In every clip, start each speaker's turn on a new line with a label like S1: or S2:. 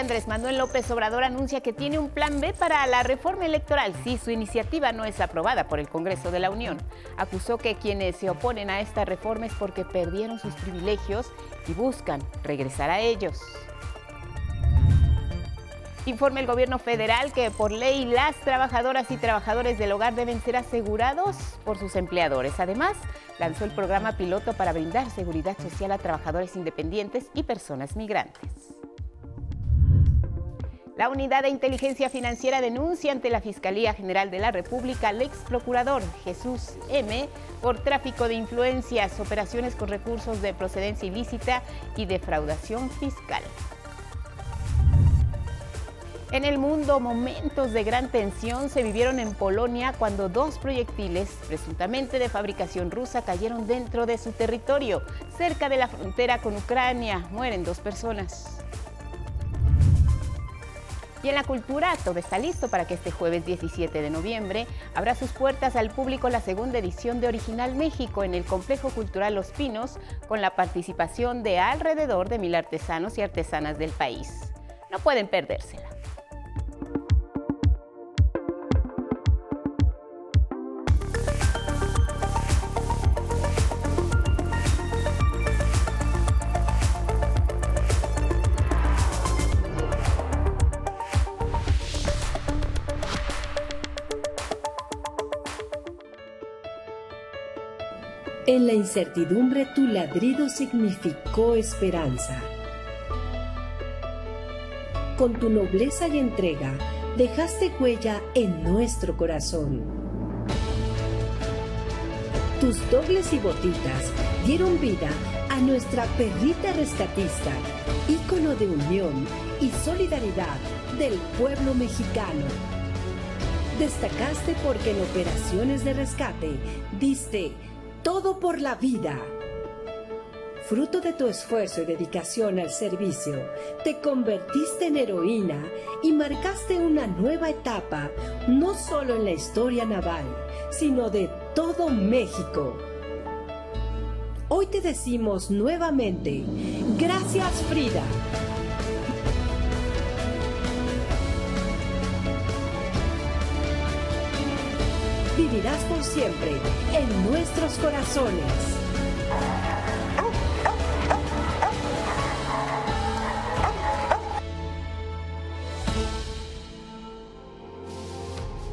S1: Andrés Manuel López Obrador anuncia que tiene un plan B para la reforma electoral si su iniciativa no es aprobada por el Congreso de la Unión. Acusó que quienes se oponen a esta reforma es porque perdieron sus privilegios y buscan regresar a ellos. Informa el gobierno federal que por ley las trabajadoras y trabajadores del hogar deben ser asegurados por sus empleadores. Además, lanzó el programa piloto para brindar seguridad social a trabajadores independientes y personas migrantes. La Unidad de Inteligencia Financiera denuncia ante la Fiscalía General de la República al ex procurador Jesús M. por tráfico de influencias, operaciones con recursos de procedencia ilícita y defraudación fiscal. En el mundo, momentos de gran tensión se vivieron en Polonia cuando dos proyectiles, presuntamente de fabricación rusa, cayeron dentro de su territorio, cerca de la frontera con Ucrania. Mueren dos personas. Y en la cultura, todo está listo para que este jueves 17 de noviembre abra sus puertas al público la segunda edición de Original México en el Complejo Cultural Los Pinos, con la participación de alrededor de mil artesanos y artesanas del país. No pueden perdérsela.
S2: En la incertidumbre tu ladrido significó esperanza. Con tu nobleza y entrega dejaste huella en nuestro corazón. Tus dobles y botitas dieron vida a nuestra perrita rescatista, ícono de unión y solidaridad del pueblo mexicano. Destacaste porque en operaciones de rescate diste todo por la vida. Fruto de tu esfuerzo y dedicación al servicio, te convertiste en heroína y marcaste una nueva etapa, no solo en la historia naval, sino de todo México. Hoy te decimos nuevamente, gracias Frida. Vivirás por siempre en nuestros corazones.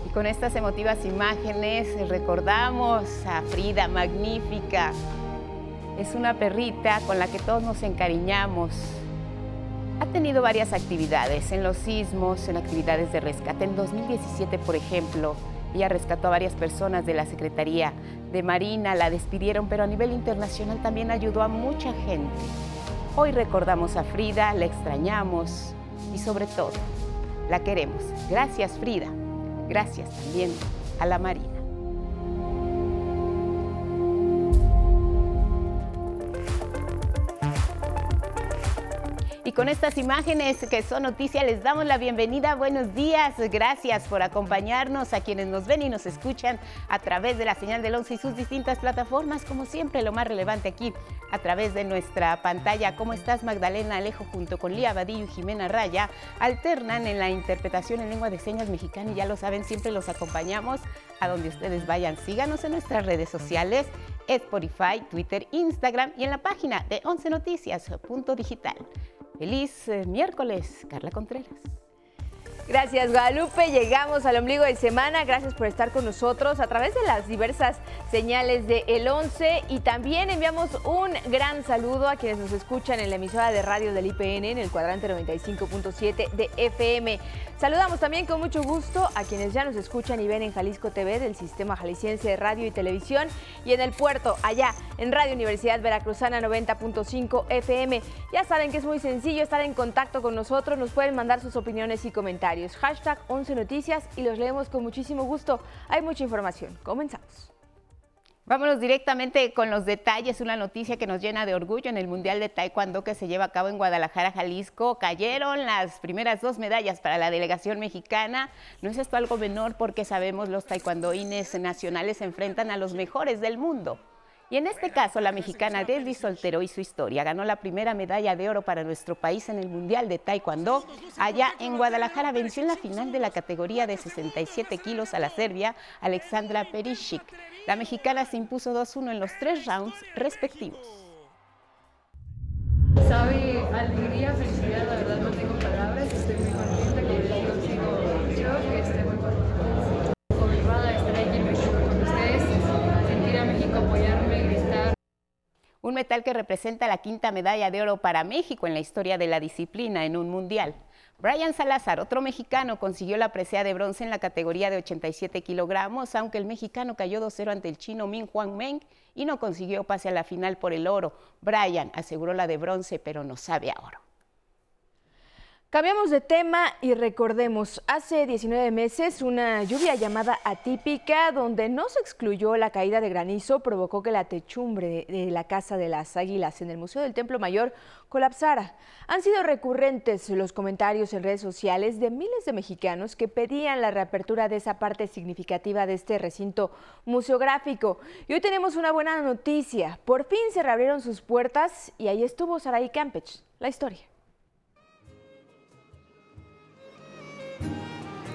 S1: Y con estas emotivas imágenes recordamos a Frida, magnífica. Es una perrita con la que todos nos encariñamos. Ha tenido varias actividades en los sismos, en actividades de rescate. En 2017, por ejemplo, ella rescató a varias personas de la Secretaría de Marina, la despidieron, pero a nivel internacional también ayudó a mucha gente. Hoy recordamos a Frida, la extrañamos y sobre todo, la queremos. Gracias Frida, gracias también a la Marina. Con estas imágenes que son noticia les damos la bienvenida. Buenos días, gracias por acompañarnos a quienes nos ven y nos escuchan a través de la señal del 11 y sus distintas plataformas. Como siempre, lo más relevante aquí a través de nuestra pantalla. ¿Cómo estás, Magdalena Alejo, junto con Lía Badillo y Jimena Raya? Alternan en la interpretación en lengua de señas mexicana y ya lo saben, siempre los acompañamos a donde ustedes vayan. Síganos en nuestras redes sociales, Spotify, Twitter, Instagram y en la página de 11 noticias.digital. Feliz eh, miércoles, Carla Contreras.
S3: Gracias Guadalupe, llegamos al ombligo de semana, gracias por estar con nosotros a través de las diversas señales de El 11 y también enviamos un gran saludo a quienes nos escuchan en la emisora de radio del IPN en el cuadrante 95.7 de FM. Saludamos también con mucho gusto a quienes ya nos escuchan y ven en Jalisco TV del Sistema Jalisciense de Radio y Televisión y en el puerto, allá en Radio Universidad Veracruzana 90.5 FM. Ya saben que es muy sencillo estar en contacto con nosotros, nos pueden mandar sus opiniones y comentarios. Hashtag 11 Noticias y los leemos con muchísimo gusto. Hay mucha información. Comenzamos.
S1: Vámonos directamente con los detalles. Una noticia que nos llena de orgullo en el Mundial de Taekwondo que se lleva a cabo en Guadalajara, Jalisco. Cayeron las primeras dos medallas para la delegación mexicana. No es esto algo menor porque sabemos los taekwondoines nacionales se enfrentan a los mejores del mundo. Y en este caso, la mexicana Desli Soltero y su historia ganó la primera medalla de oro para nuestro país en el Mundial de Taekwondo. Allá en Guadalajara venció en la final de la categoría de 67 kilos a la serbia Alexandra Perisic. La mexicana se impuso 2-1 en los tres rounds respectivos.
S4: Sabe alegría, felicidad, la verdad no tengo
S1: Un metal que representa la quinta medalla de oro para México en la historia de la disciplina en un mundial. Brian Salazar, otro mexicano, consiguió la presea de bronce en la categoría de 87 kilogramos, aunque el mexicano cayó 2-0 ante el chino Min Juan Meng y no consiguió pase a la final por el oro. Brian aseguró la de bronce, pero no sabe a oro.
S3: Cambiamos de tema y recordemos, hace 19 meses una lluvia llamada atípica, donde no se excluyó la caída de granizo, provocó que la techumbre de la Casa de las Águilas en el Museo del Templo Mayor colapsara. Han sido recurrentes los comentarios en redes sociales de miles de mexicanos que pedían la reapertura de esa parte significativa de este recinto museográfico. Y hoy tenemos una buena noticia, por fin se reabrieron sus puertas y ahí estuvo Saraí Campech, la historia.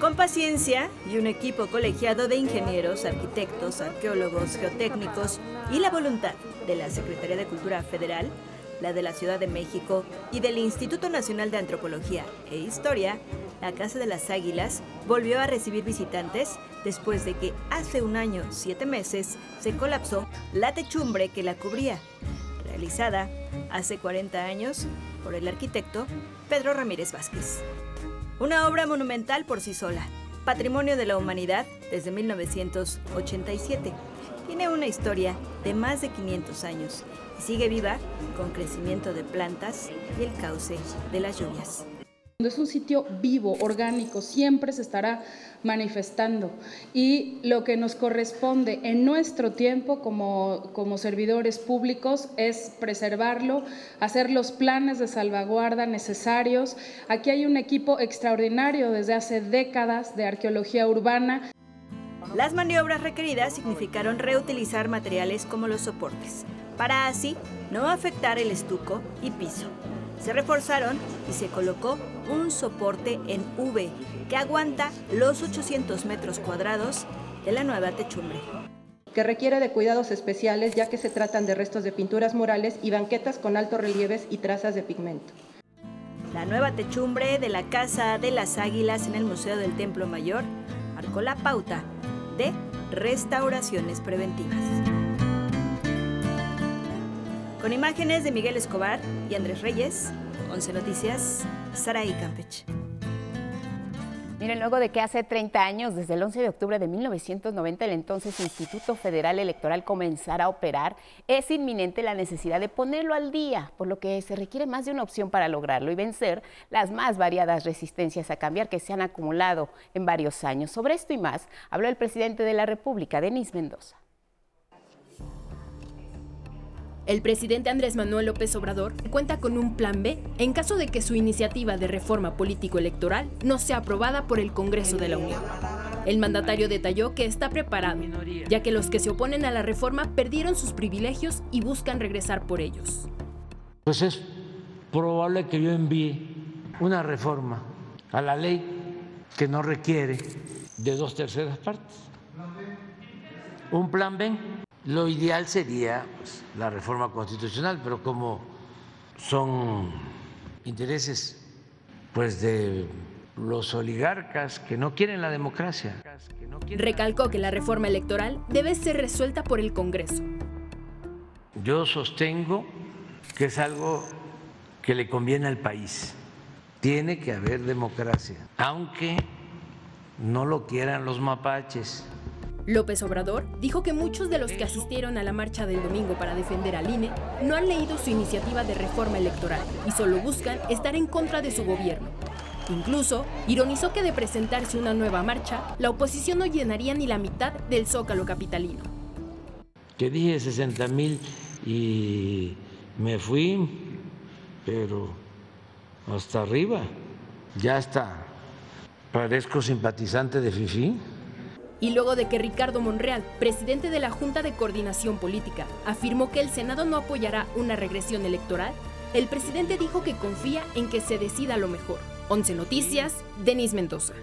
S5: Con paciencia y un equipo colegiado de ingenieros, arquitectos, arqueólogos, geotécnicos y la voluntad de la Secretaría de Cultura Federal, la de la Ciudad de México y del Instituto Nacional de Antropología e Historia, la Casa de las Águilas volvió a recibir visitantes después de que hace un año, siete meses, se colapsó la techumbre que la cubría, realizada hace 40 años por el arquitecto Pedro Ramírez Vázquez. Una obra monumental por sí sola, patrimonio de la humanidad desde 1987. Tiene una historia de más de 500 años y sigue viva con crecimiento de plantas y el cauce de las lluvias.
S6: Es un sitio vivo, orgánico, siempre se estará manifestando. Y lo que nos corresponde en nuestro tiempo como, como servidores públicos es preservarlo, hacer los planes de salvaguarda necesarios. Aquí hay un equipo extraordinario desde hace décadas de arqueología urbana.
S5: Las maniobras requeridas significaron reutilizar materiales como los soportes, para así no afectar el estuco y piso. Se reforzaron y se colocó un soporte en V que aguanta los 800 metros cuadrados de la nueva techumbre
S7: que requiere de cuidados especiales ya que se tratan de restos de pinturas murales y banquetas con altos relieves y trazas de pigmento.
S5: La nueva techumbre de la Casa de las Águilas en el Museo del Templo Mayor marcó la pauta de restauraciones preventivas. Con imágenes de Miguel Escobar y Andrés Reyes, 11 Noticias, Saraí Campech.
S1: Miren, luego de que hace 30 años, desde el 11 de octubre de 1990, el entonces Instituto Federal Electoral comenzara a operar, es inminente la necesidad de ponerlo al día, por lo que se requiere más de una opción para lograrlo y vencer las más variadas resistencias a cambiar que se han acumulado en varios años. Sobre esto y más, habló el presidente de la República, Denis Mendoza.
S8: El presidente Andrés Manuel López Obrador cuenta con un plan B en caso de que su iniciativa de reforma político-electoral no sea aprobada por el Congreso de la Unión. El mandatario detalló que está preparado, ya que los que se oponen a la reforma perdieron sus privilegios y buscan regresar por ellos.
S9: Pues es probable que yo envíe una reforma a la ley que no requiere de dos terceras partes. Un plan B lo ideal sería pues, la reforma constitucional, pero como son intereses pues de los oligarcas que no quieren la democracia.
S8: Recalcó que la reforma electoral debe ser resuelta por el Congreso.
S9: Yo sostengo que es algo que le conviene al país. Tiene que haber democracia, aunque no lo quieran los mapaches.
S8: López Obrador dijo que muchos de los que asistieron a la marcha del domingo para defender al INE no han leído su iniciativa de reforma electoral y solo buscan estar en contra de su gobierno. Incluso ironizó que de presentarse una nueva marcha, la oposición no llenaría ni la mitad del zócalo capitalino.
S9: Que dije 60 mil y me fui, pero hasta arriba. Ya está. Parezco simpatizante de FIFI.
S8: Y luego de que Ricardo Monreal, presidente de la Junta de Coordinación Política, afirmó que el Senado no apoyará una regresión electoral, el presidente dijo que confía en que se decida lo mejor. 11 Noticias, Denis Mendoza.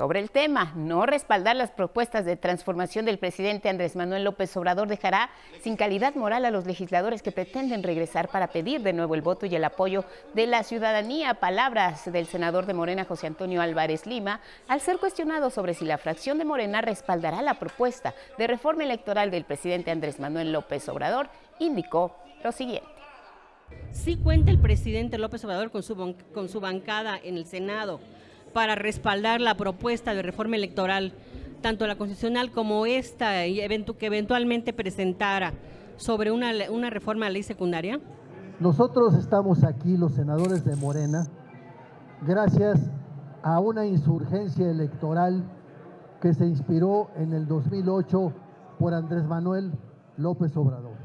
S1: Sobre el tema, no respaldar las propuestas de transformación del presidente Andrés Manuel López Obrador dejará sin calidad moral a los legisladores que pretenden regresar para pedir de nuevo el voto y el apoyo de la ciudadanía. Palabras del senador de Morena, José Antonio Álvarez Lima, al ser cuestionado sobre si la fracción de Morena respaldará la propuesta de reforma electoral del presidente Andrés Manuel López Obrador, indicó lo siguiente.
S10: Sí cuenta el presidente López Obrador con su, con su bancada en el Senado para respaldar la propuesta de reforma electoral, tanto la constitucional como esta que eventualmente presentara sobre una, una reforma de ley secundaria?
S11: Nosotros estamos aquí, los senadores de Morena, gracias a una insurgencia electoral que se inspiró en el 2008 por Andrés Manuel López Obrador.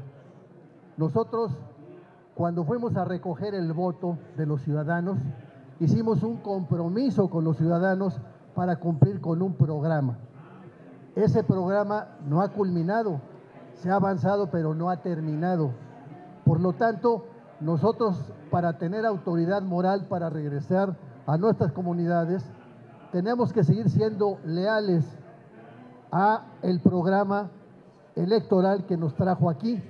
S11: Nosotros, cuando fuimos a recoger el voto de los ciudadanos, hicimos un compromiso con los ciudadanos para cumplir con un programa. Ese programa no ha culminado, se ha avanzado pero no ha terminado. Por lo tanto, nosotros para tener autoridad moral para regresar a nuestras comunidades, tenemos que seguir siendo leales a el programa electoral que nos trajo aquí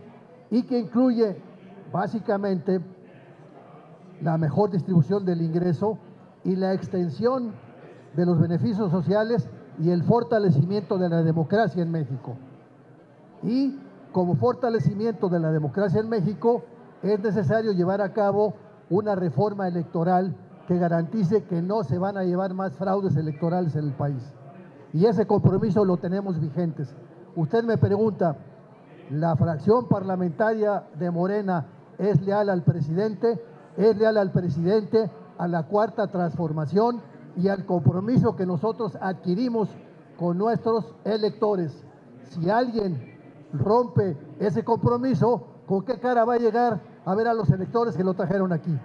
S11: y que incluye básicamente la mejor distribución del ingreso y la extensión de los beneficios sociales y el fortalecimiento de la democracia en México. Y como fortalecimiento de la democracia en México, es necesario llevar a cabo una reforma electoral que garantice que no se van a llevar más fraudes electorales en el país. Y ese compromiso lo tenemos vigentes. Usted me pregunta, ¿la fracción parlamentaria de Morena es leal al presidente? Es leal al presidente, a la cuarta transformación y al compromiso que nosotros adquirimos con nuestros electores. Si alguien rompe ese compromiso, ¿con qué cara va a llegar a ver a los electores que lo trajeron aquí?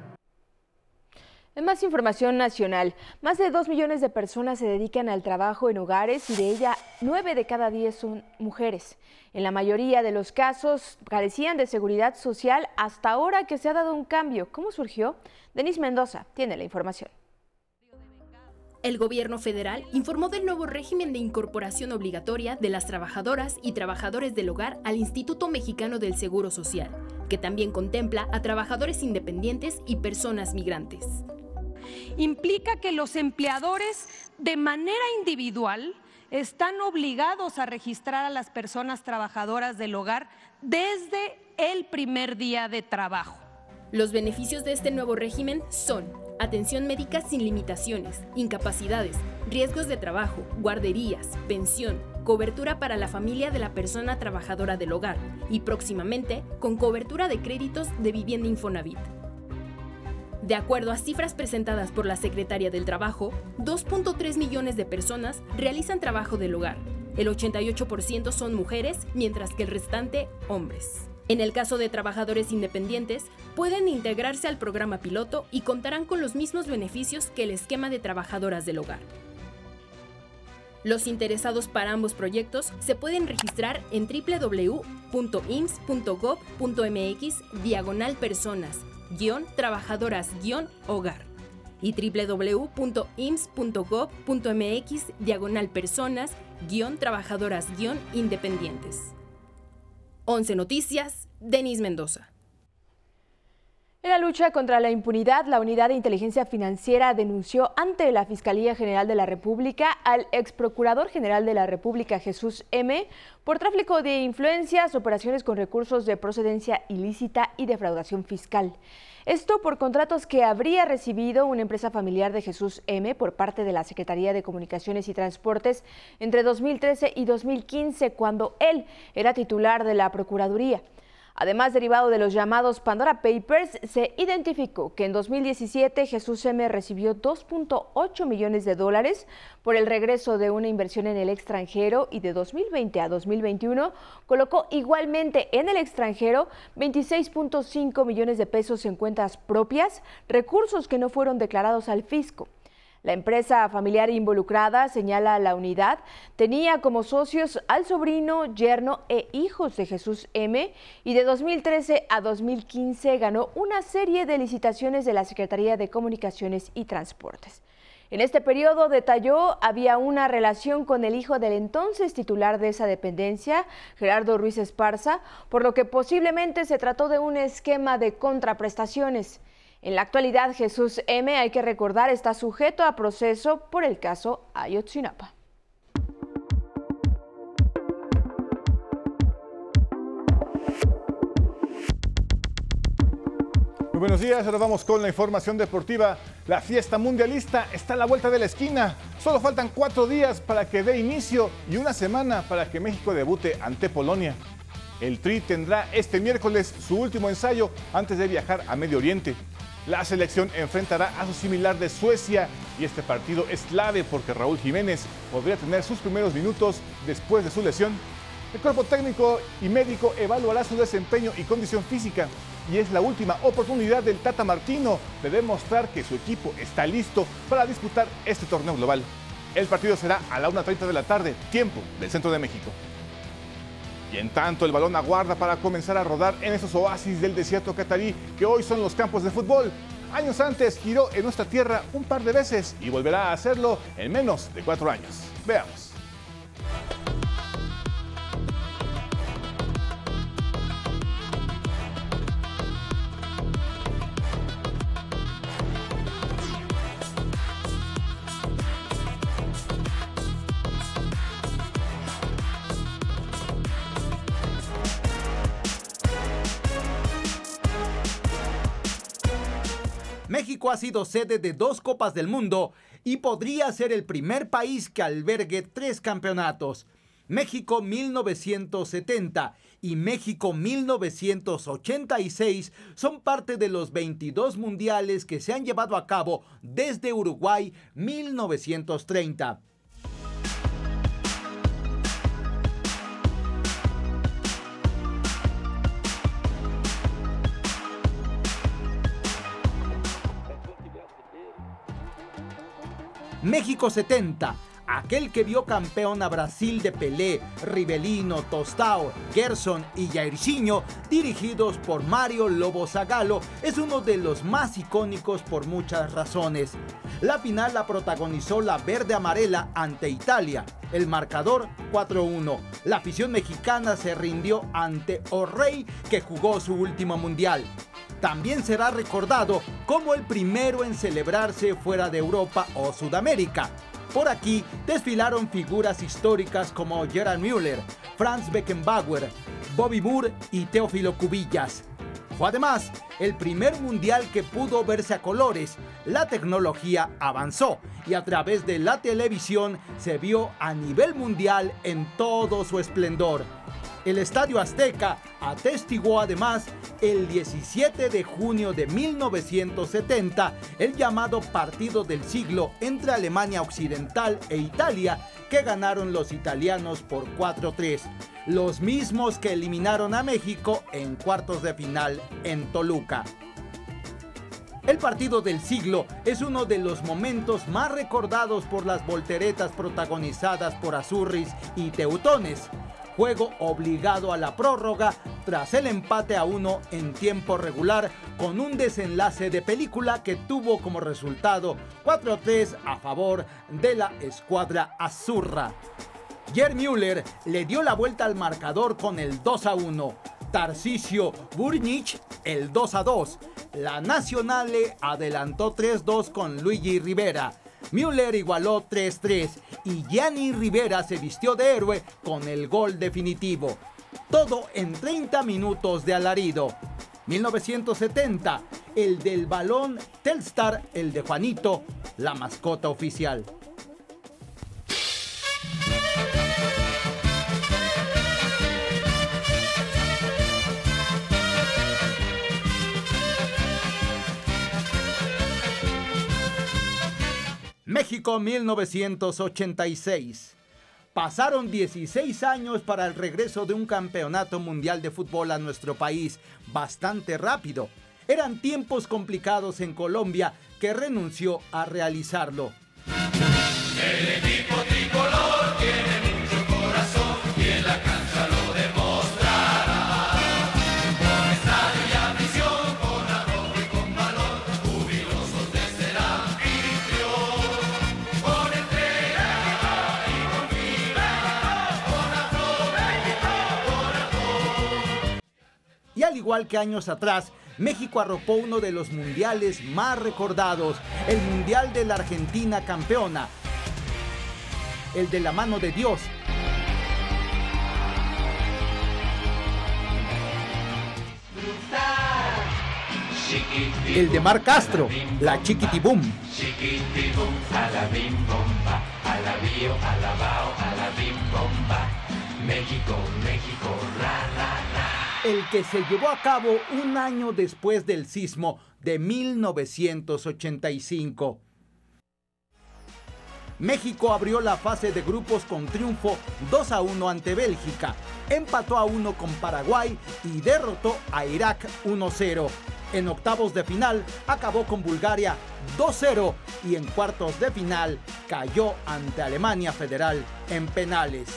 S3: En más información nacional, más de dos millones de personas se dedican al trabajo en hogares y de ella nueve de cada diez son mujeres. En la mayoría de los casos carecían de seguridad social hasta ahora que se ha dado un cambio. ¿Cómo surgió? Denis Mendoza tiene la información.
S8: El gobierno federal informó del nuevo régimen de incorporación obligatoria de las trabajadoras y trabajadores del hogar al Instituto Mexicano del Seguro Social, que también contempla a trabajadores independientes y personas migrantes
S12: implica que los empleadores de manera individual están obligados a registrar a las personas trabajadoras del hogar desde el primer día de trabajo.
S8: Los beneficios de este nuevo régimen son atención médica sin limitaciones, incapacidades, riesgos de trabajo, guarderías, pensión, cobertura para la familia de la persona trabajadora del hogar y próximamente con cobertura de créditos de vivienda Infonavit. De acuerdo a cifras presentadas por la Secretaria del Trabajo, 2.3 millones de personas realizan trabajo del hogar. El 88% son mujeres, mientras que el restante hombres. En el caso de trabajadores independientes, pueden integrarse al programa piloto y contarán con los mismos beneficios que el esquema de trabajadoras del hogar. Los interesados para ambos proyectos se pueden registrar en www.ims.gov.mx diagonal personas trabajadoras-hogar y www.ims.gov.mx diagonal personas trabajadoras independientes. 11 Noticias, Denis Mendoza.
S3: En la lucha contra la impunidad, la Unidad de Inteligencia Financiera denunció ante la Fiscalía General de la República al ex procurador general de la República, Jesús M., por tráfico de influencias, operaciones con recursos de procedencia ilícita y defraudación fiscal. Esto por contratos que habría recibido una empresa familiar de Jesús M por parte de la Secretaría de Comunicaciones y Transportes entre 2013 y 2015, cuando él era titular de la Procuraduría. Además, derivado de los llamados Pandora Papers, se identificó que en 2017 Jesús M recibió 2.8 millones de dólares por el regreso de una inversión en el extranjero y de 2020 a 2021 colocó igualmente en el extranjero 26.5 millones de pesos en cuentas propias, recursos que no fueron declarados al fisco. La empresa familiar involucrada, señala la unidad, tenía como socios al sobrino, yerno e hijos de Jesús M. y de 2013 a 2015 ganó una serie de licitaciones de la Secretaría de Comunicaciones y Transportes. En este periodo, detalló, había una relación con el hijo del entonces titular de esa dependencia, Gerardo Ruiz Esparza, por lo que posiblemente se trató de un esquema de contraprestaciones. En la actualidad, Jesús M., hay que recordar, está sujeto a proceso por el caso Ayotzinapa.
S13: Muy buenos días, ahora vamos con la información deportiva. La fiesta mundialista está a la vuelta de la esquina. Solo faltan cuatro días para que dé inicio y una semana para que México debute ante Polonia. El Tri tendrá este miércoles su último ensayo antes de viajar a Medio Oriente. La selección enfrentará a su similar de Suecia y este partido es clave porque Raúl Jiménez podría tener sus primeros minutos después de su lesión. El cuerpo técnico y médico evaluará su desempeño y condición física y es la última oportunidad del Tata Martino de demostrar que su equipo está listo para disputar este torneo global. El partido será a la 1.30 de la tarde, tiempo del centro de México. Y en tanto, el balón aguarda para comenzar a rodar en esos oasis del desierto catarí que hoy son los campos de fútbol. Años antes giró en nuestra tierra un par de veces y volverá a hacerlo en menos de cuatro años. Veamos.
S14: Ha sido sede de dos Copas del Mundo y podría ser el primer país que albergue tres campeonatos. México 1970 y México 1986 son parte de los 22 mundiales que se han llevado a cabo desde Uruguay 1930. México 70, aquel que vio campeón a Brasil de Pelé, Rivelino, Tostao, Gerson y Jairzinho, dirigidos por Mario Lobo Zagalo, es uno de los más icónicos por muchas razones. La final la protagonizó la verde amarela ante Italia. El marcador 4-1. La afición mexicana se rindió ante O'Reilly que jugó su último mundial también será recordado como el primero en celebrarse fuera de Europa o Sudamérica. Por aquí desfilaron figuras históricas como Gerard Müller, Franz Beckenbauer, Bobby Moore y Teófilo Cubillas. Fue además el primer mundial que pudo verse a colores. La tecnología avanzó y a través de la televisión se vio a nivel mundial en todo su esplendor. El Estadio Azteca atestiguó además el 17 de junio de 1970 el llamado partido del siglo entre Alemania Occidental e Italia que ganaron los italianos por 4-3, los mismos que eliminaron a México en cuartos de final en Toluca. El partido del siglo es uno de los momentos más recordados por las volteretas protagonizadas por Azurris y Teutones juego obligado a la prórroga tras el empate a uno en tiempo regular con un desenlace de película que tuvo como resultado 4-3 a favor de la escuadra azurra. Jer Müller le dio la vuelta al marcador con el 2 1. Tarcisio Burnic el 2 2. La Nacionale adelantó 3-2 con Luigi Rivera. Müller igualó 3-3 y Gianni Rivera se vistió de héroe con el gol definitivo. Todo en 30 minutos de alarido. 1970, el del balón Telstar, el de Juanito, la mascota oficial. México 1986. Pasaron 16 años para el regreso de un campeonato mundial de fútbol a nuestro país, bastante rápido. Eran tiempos complicados en Colombia que renunció a realizarlo. Igual que años atrás, México arropó uno de los mundiales más recordados, el Mundial de la Argentina campeona, el de la mano de Dios. El de Mar Castro, la Chiquitibum.
S15: México, México, ra.
S14: El que se llevó a cabo un año después del sismo de 1985. México abrió la fase de grupos con triunfo 2 a 1 ante Bélgica, empató a 1 con Paraguay y derrotó a Irak 1-0. En octavos de final acabó con Bulgaria 2-0 y en cuartos de final cayó ante Alemania Federal en penales.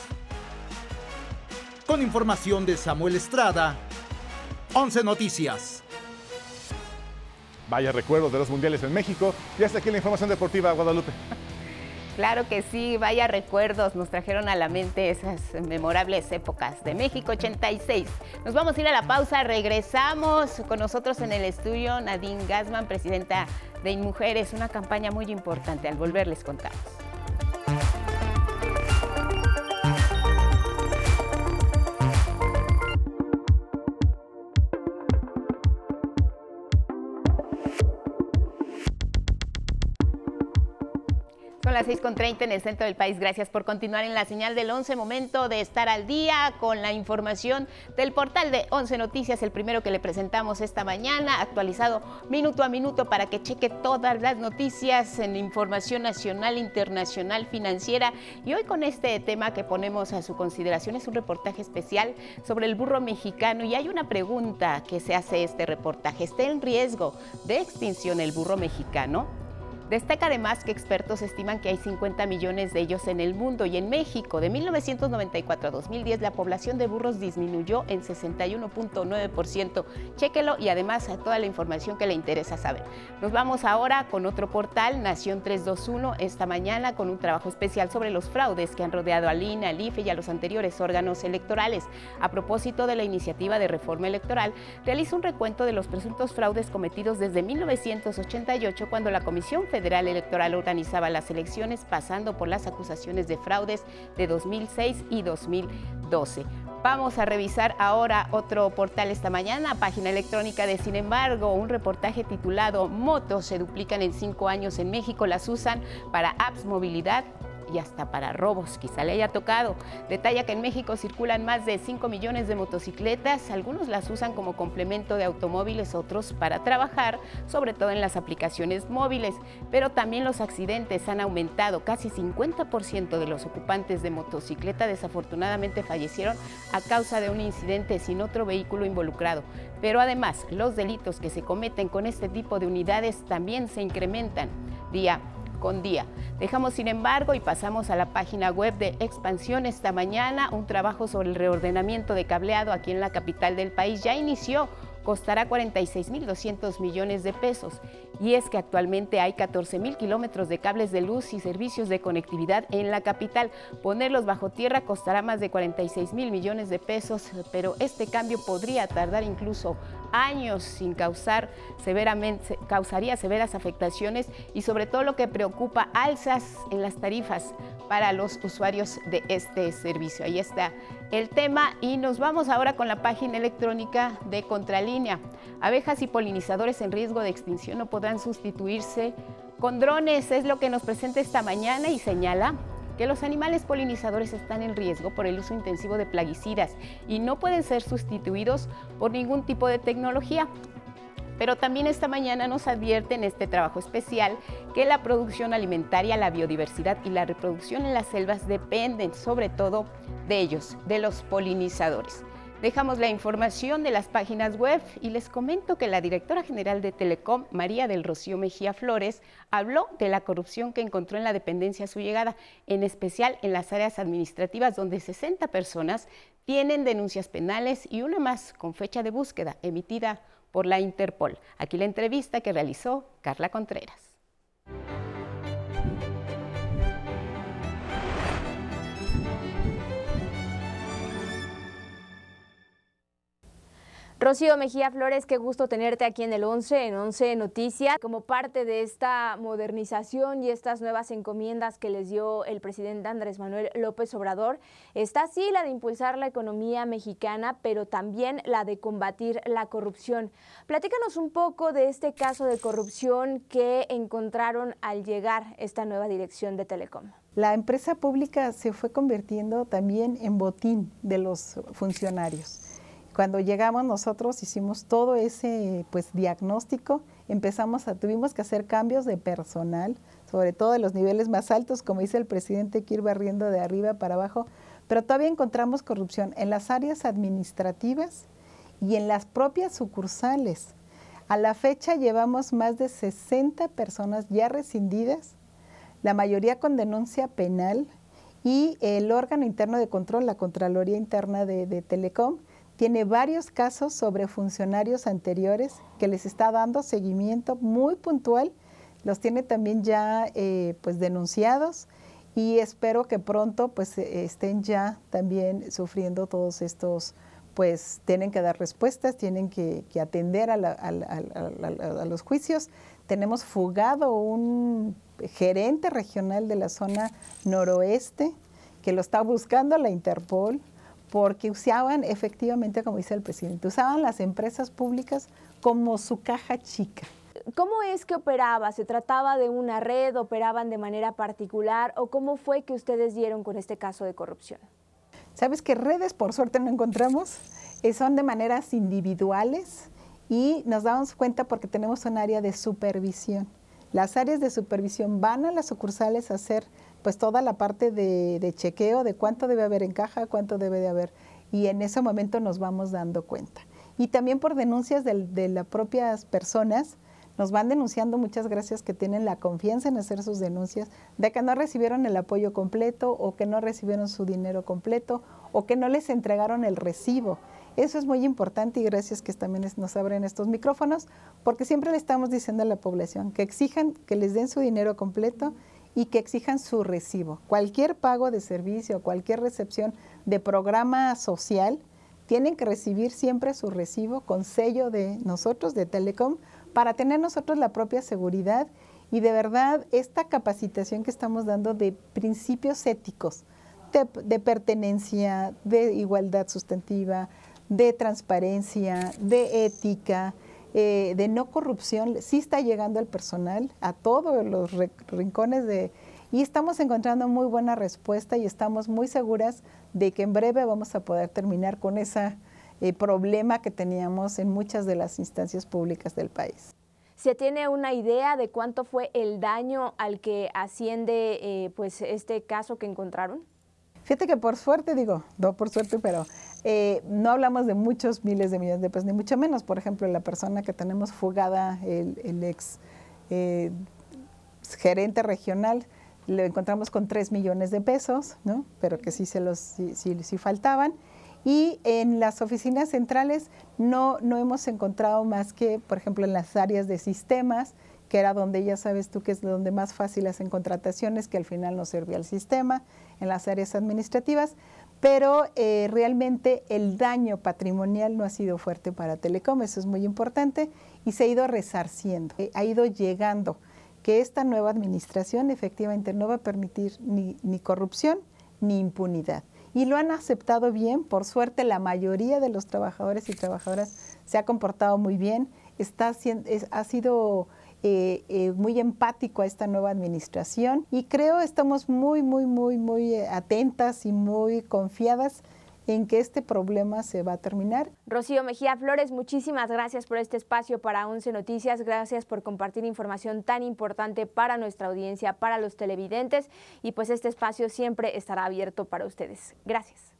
S14: Con información de Samuel Estrada, 11 Noticias.
S13: Vaya recuerdos de los mundiales en México. Y hasta aquí la información deportiva, Guadalupe.
S1: Claro que sí, vaya recuerdos, nos trajeron a la mente esas memorables épocas de México 86. Nos vamos a ir a la pausa, regresamos con nosotros en el estudio Nadine Gassman, presidenta de InMujeres, una campaña muy importante, al volver les contamos. Las 6.30 en el centro del país. Gracias por continuar en la señal del 11. Momento de estar al día con la información del portal de 11 Noticias, el primero que le presentamos esta mañana, actualizado minuto a minuto para que cheque todas las noticias en información nacional, internacional, financiera. Y hoy con este tema que ponemos a su consideración es un reportaje especial sobre el burro mexicano. Y hay una pregunta que se hace este reportaje. ¿Está en riesgo de extinción el burro mexicano? Destaca además que expertos estiman que hay 50 millones de ellos en el mundo y en México de 1994 a 2010 la población de burros disminuyó en 61.9%. Chéquelo y además a toda la información que le interesa saber. Nos vamos ahora con otro portal, Nación 321, esta mañana con un trabajo especial sobre los fraudes que han rodeado al INE, al IFE y a los anteriores órganos electorales. A propósito de la iniciativa de reforma electoral, realiza un recuento de los presuntos fraudes cometidos desde 1988 cuando la Comisión Federal Electoral organizaba las elecciones, pasando por las acusaciones de fraudes de 2006 y 2012. Vamos a revisar ahora otro portal esta mañana, página electrónica de Sin embargo, un reportaje titulado Motos se duplican en cinco años en México, las usan para apps movilidad y hasta para robos, quizá le haya tocado. Detalla que en México circulan más de 5 millones de motocicletas, algunos las usan como complemento de automóviles, otros para trabajar, sobre todo en las aplicaciones móviles, pero también los accidentes han aumentado, casi 50% de los ocupantes de motocicleta desafortunadamente fallecieron a causa de un incidente sin otro vehículo involucrado. Pero además, los delitos que se cometen con este tipo de unidades también se incrementan día Dejamos sin embargo y pasamos a la página web de Expansión esta mañana. Un trabajo sobre el reordenamiento de cableado aquí en la capital del país ya inició costará 46.200 millones de pesos. Y es que actualmente hay 14.000 kilómetros de cables de luz y servicios de conectividad en la capital. Ponerlos bajo tierra costará más de 46 mil millones de pesos, pero este cambio podría tardar incluso años sin causar severamente, causaría severas afectaciones y sobre todo lo que preocupa, alzas en las tarifas para los usuarios de este servicio. Ahí está el tema y nos vamos ahora con la página electrónica de Contralínea. Abejas y polinizadores en riesgo de extinción no podrán sustituirse con drones, es lo que nos presenta esta mañana y señala que los animales polinizadores están en riesgo por el uso intensivo de plaguicidas y no pueden ser sustituidos por ningún tipo de tecnología. Pero también esta mañana nos advierte en este trabajo especial que la producción alimentaria, la biodiversidad y la reproducción en las selvas dependen sobre todo de ellos, de los polinizadores. Dejamos la información de las páginas web y les comento que la directora general de Telecom, María del Rocío Mejía Flores, habló de la corrupción que encontró en la dependencia a su llegada, en especial en las áreas administrativas donde 60 personas tienen denuncias penales y una más con fecha de búsqueda emitida por la Interpol. Aquí la entrevista que realizó Carla Contreras.
S3: Rocío Mejía Flores, qué gusto tenerte aquí en el 11, en 11 Noticias, como parte de esta modernización y estas nuevas encomiendas que les dio el presidente Andrés Manuel López Obrador. Está así la de impulsar la economía mexicana, pero también la de combatir la corrupción. Platícanos un poco de este caso de corrupción que encontraron al llegar esta nueva dirección de Telecom.
S16: La empresa pública se fue convirtiendo también en botín de los funcionarios. Cuando llegamos nosotros hicimos todo ese pues diagnóstico, empezamos a tuvimos que hacer cambios de personal, sobre todo de los niveles más altos, como dice el presidente, que ir barriendo de arriba para abajo, pero todavía encontramos corrupción en las áreas administrativas y en las propias sucursales. A la fecha llevamos más de 60 personas ya rescindidas, la mayoría con denuncia penal y el órgano interno de control, la Contraloría Interna de, de Telecom, tiene varios casos sobre funcionarios anteriores que les está dando seguimiento muy puntual, los tiene también ya eh, pues denunciados y espero que pronto pues eh, estén ya también sufriendo todos estos pues tienen que dar respuestas, tienen que, atender a, a, los juicios. Tenemos fugado un gerente regional de la zona noroeste que lo está buscando la Interpol, porque usaban efectivamente, como dice el presidente, usaban las empresas públicas como su caja chica.
S3: ¿Cómo es que operaba? ¿Se trataba de una red? ¿Operaban de manera particular? ¿O cómo fue que ustedes dieron con este caso de corrupción?
S16: Sabes que redes, por suerte, no encontramos. Eh, son de maneras individuales y nos damos cuenta porque tenemos un área de supervisión. Las áreas de supervisión van a las sucursales a hacer pues toda la parte de, chequeo de cuánto debe haber en caja, cuánto debe de haber. Y en ese momento nos vamos dando cuenta. Y también por denuncias de, de las propias personas, nos van denunciando, muchas gracias, que tienen la confianza en hacer sus denuncias, de que no recibieron el apoyo completo o que no recibieron su dinero completo o que no les entregaron el recibo. Eso es muy importante y gracias que también nos abren estos micrófonos, porque siempre le estamos diciendo a la población que exijan que les den su dinero completo y que exijan su recibo. Cualquier pago de servicio, cualquier recepción de programa social, tienen que recibir siempre su recibo con sello de nosotros, de Telecom, para tener nosotros la propia seguridad y de verdad esta capacitación que estamos dando de principios éticos, de, pertenencia, de igualdad sustantiva, de transparencia, de ética, eh, de no corrupción sí está llegando al personal, a todos los rincones de... Y estamos encontrando muy buena respuesta y estamos muy seguras de que en breve vamos a poder terminar con ese eh, problema que teníamos en muchas de las instancias públicas del país.
S3: ¿Se tiene una idea de cuánto fue el daño al que asciende eh, pues este caso que encontraron?
S16: Fíjate que por suerte, digo, no por suerte, pero eh, no hablamos de muchos miles de millones de pesos, ni mucho menos. Por ejemplo, la persona que tenemos fugada, el, ex eh, gerente regional, lo encontramos con 3 millones de pesos, ¿no? pero que sí, se los, sí, faltaban. Y en las oficinas centrales no, no hemos encontrado más que, por ejemplo, en las áreas de sistemas, que era donde ya sabes tú que es donde más fácil hacen contrataciones, que al final no servía al sistema, en las áreas administrativas, pero eh, realmente el daño patrimonial no ha sido fuerte para Telecom, eso es muy importante, y se ha ido resarciendo, eh, ha ido llegando que esta nueva administración efectivamente no va a permitir ni, ni corrupción ni impunidad. Y lo han aceptado bien, por suerte la mayoría de los trabajadores y trabajadoras se ha comportado muy bien, está, ha sido eh, eh, muy empático a esta nueva administración y creo estamos muy, muy, muy, muy eh, atentas y muy confiadas en que este problema se va a terminar.
S3: Rocío Mejía Flores, muchísimas gracias por este espacio para Once Noticias, gracias por compartir información tan importante para nuestra audiencia, para los televidentes y pues este espacio siempre estará abierto para ustedes. Gracias.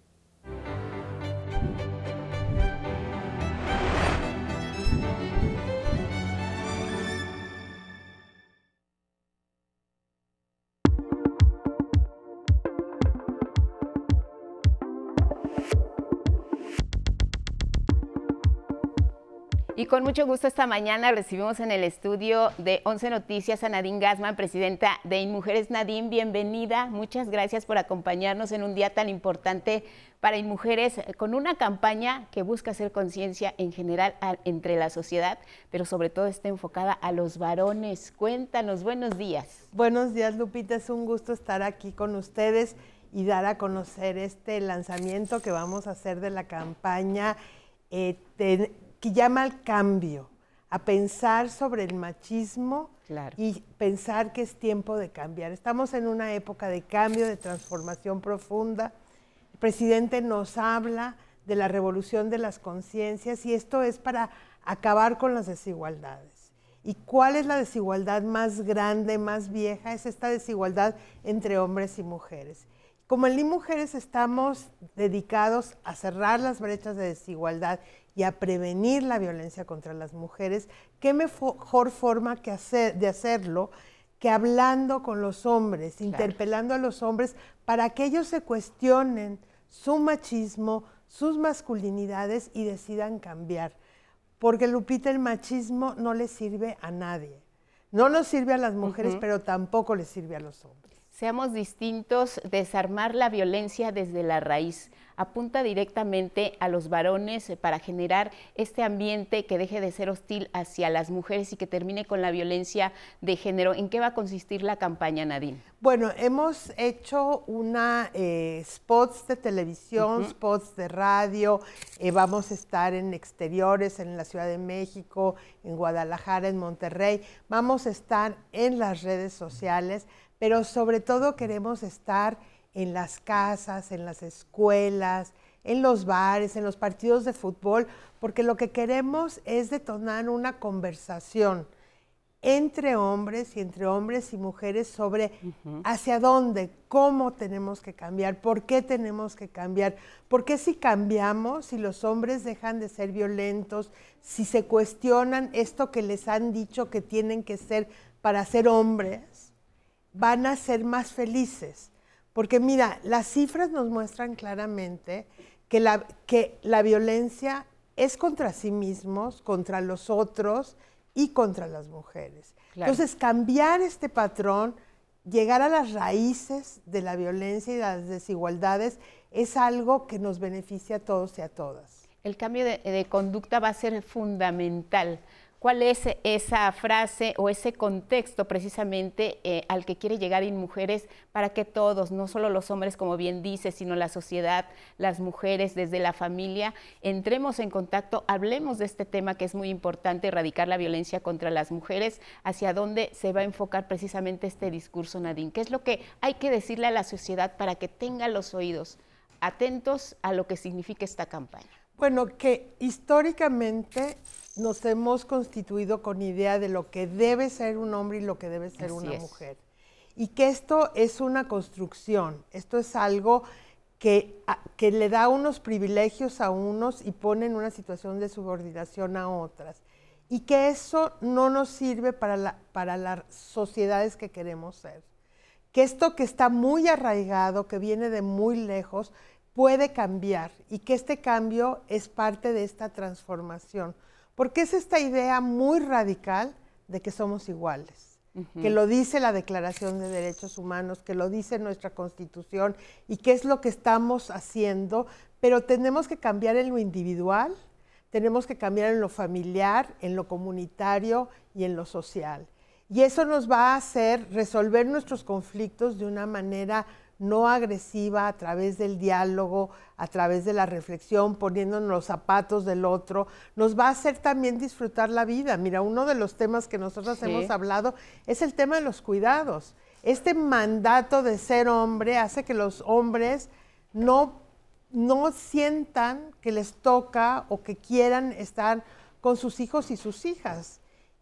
S1: Y con mucho gusto esta mañana recibimos en el estudio de 11 Noticias a Nadine Gassman, presidenta de InMujeres. Nadine, bienvenida. Muchas gracias por acompañarnos en un día tan importante para InMujeres con una campaña que busca hacer conciencia en general entre la sociedad, pero sobre todo está enfocada a los varones. Cuéntanos, buenos días.
S17: Buenos días, Lupita. Es un gusto estar aquí con ustedes y dar a conocer este lanzamiento que vamos a hacer de la campaña. Eh, que llama al cambio, a pensar sobre el machismo
S1: Claro.
S17: y pensar que es tiempo de cambiar. Estamos en una época de cambio, de transformación profunda. El presidente nos habla de la revolución de las conciencias y esto es para acabar con las desigualdades. ¿Y cuál es la desigualdad más grande, más vieja? Es esta desigualdad entre hombres y mujeres. Como en Li Mujeres estamos dedicados a cerrar las brechas de desigualdad y a prevenir la violencia contra las mujeres, ¿qué mejor forma que hacer, de hacerlo que hablando con los hombres, interpelando a los hombres para que ellos se cuestionen su machismo, sus masculinidades y decidan cambiar? Porque Lupita, el machismo no le sirve a nadie. No nos sirve a las mujeres, pero tampoco le sirve a los hombres.
S1: Seamos distintos, desarmar la violencia desde la raíz. Apunta directamente a los varones para generar este ambiente que deje de ser hostil hacia las mujeres y que termine con la violencia de género. ¿En qué va a consistir la campaña, Nadine?
S17: Bueno, hemos hecho una eh, spots de televisión, spots de radio, eh, vamos a estar en exteriores, en la Ciudad de México, en Guadalajara, en Monterrey, vamos a estar en las redes sociales, pero sobre todo queremos estar en las casas, en las escuelas, en los bares, en los partidos de fútbol, porque lo que queremos es detonar una conversación entre hombres y entre hombres y mujeres sobre hacia dónde, cómo tenemos que cambiar, por qué tenemos que cambiar, por qué si cambiamos, si los hombres dejan de ser violentos, si se cuestionan esto que les han dicho que tienen que ser para ser hombres, van a ser más felices. Porque mira, las cifras nos muestran claramente que la, que la violencia es contra sí mismos, contra los otros y contra las mujeres.
S1: Claro.
S17: Entonces, cambiar este patrón, llegar a las raíces de la violencia y las desigualdades es algo que nos beneficia a todos y a todas.
S1: El cambio de, de conducta va a ser fundamental. ¿Cuál es esa frase o ese contexto precisamente eh, al que quiere llegar InMujeres para que todos, no solo los hombres, como bien dice, sino la sociedad, las mujeres, desde la familia, entremos en contacto, hablemos de este tema que es muy importante, erradicar la violencia contra las mujeres, hacia dónde se va a enfocar precisamente este discurso, Nadine? ¿Qué es lo que hay que decirle a la sociedad para que tenga los oídos atentos a lo que significa esta campaña?
S17: Bueno, que históricamente nos hemos constituido con idea de lo que debe ser un hombre y lo que debe ser
S1: Así
S17: una
S1: es.
S17: mujer. Y que esto es una construcción, esto es algo que, a- que le da unos privilegios a unos y pone en una situación de subordinación a otras. Y que eso no nos sirve para, la- para las sociedades que queremos ser que esto que está muy arraigado, que viene de muy lejos, puede cambiar y que este cambio es parte de esta transformación. Porque es esta idea muy radical de que somos iguales, que lo dice la Declaración de Derechos Humanos, que lo dice nuestra Constitución y que es lo que estamos haciendo, pero tenemos que cambiar en lo individual, tenemos que cambiar en lo familiar, en lo comunitario y en lo social. Y eso nos va a hacer resolver nuestros conflictos de una manera no agresiva, a través del diálogo, a través de la reflexión, poniéndonos los zapatos del otro. Nos va a hacer también disfrutar la vida. Mira, uno de los temas que nosotros
S1: Sí.
S17: hemos hablado es el tema de los cuidados. Este mandato de ser hombre hace que los hombres no no sientan que les toca o que quieran estar con sus hijos y sus hijas.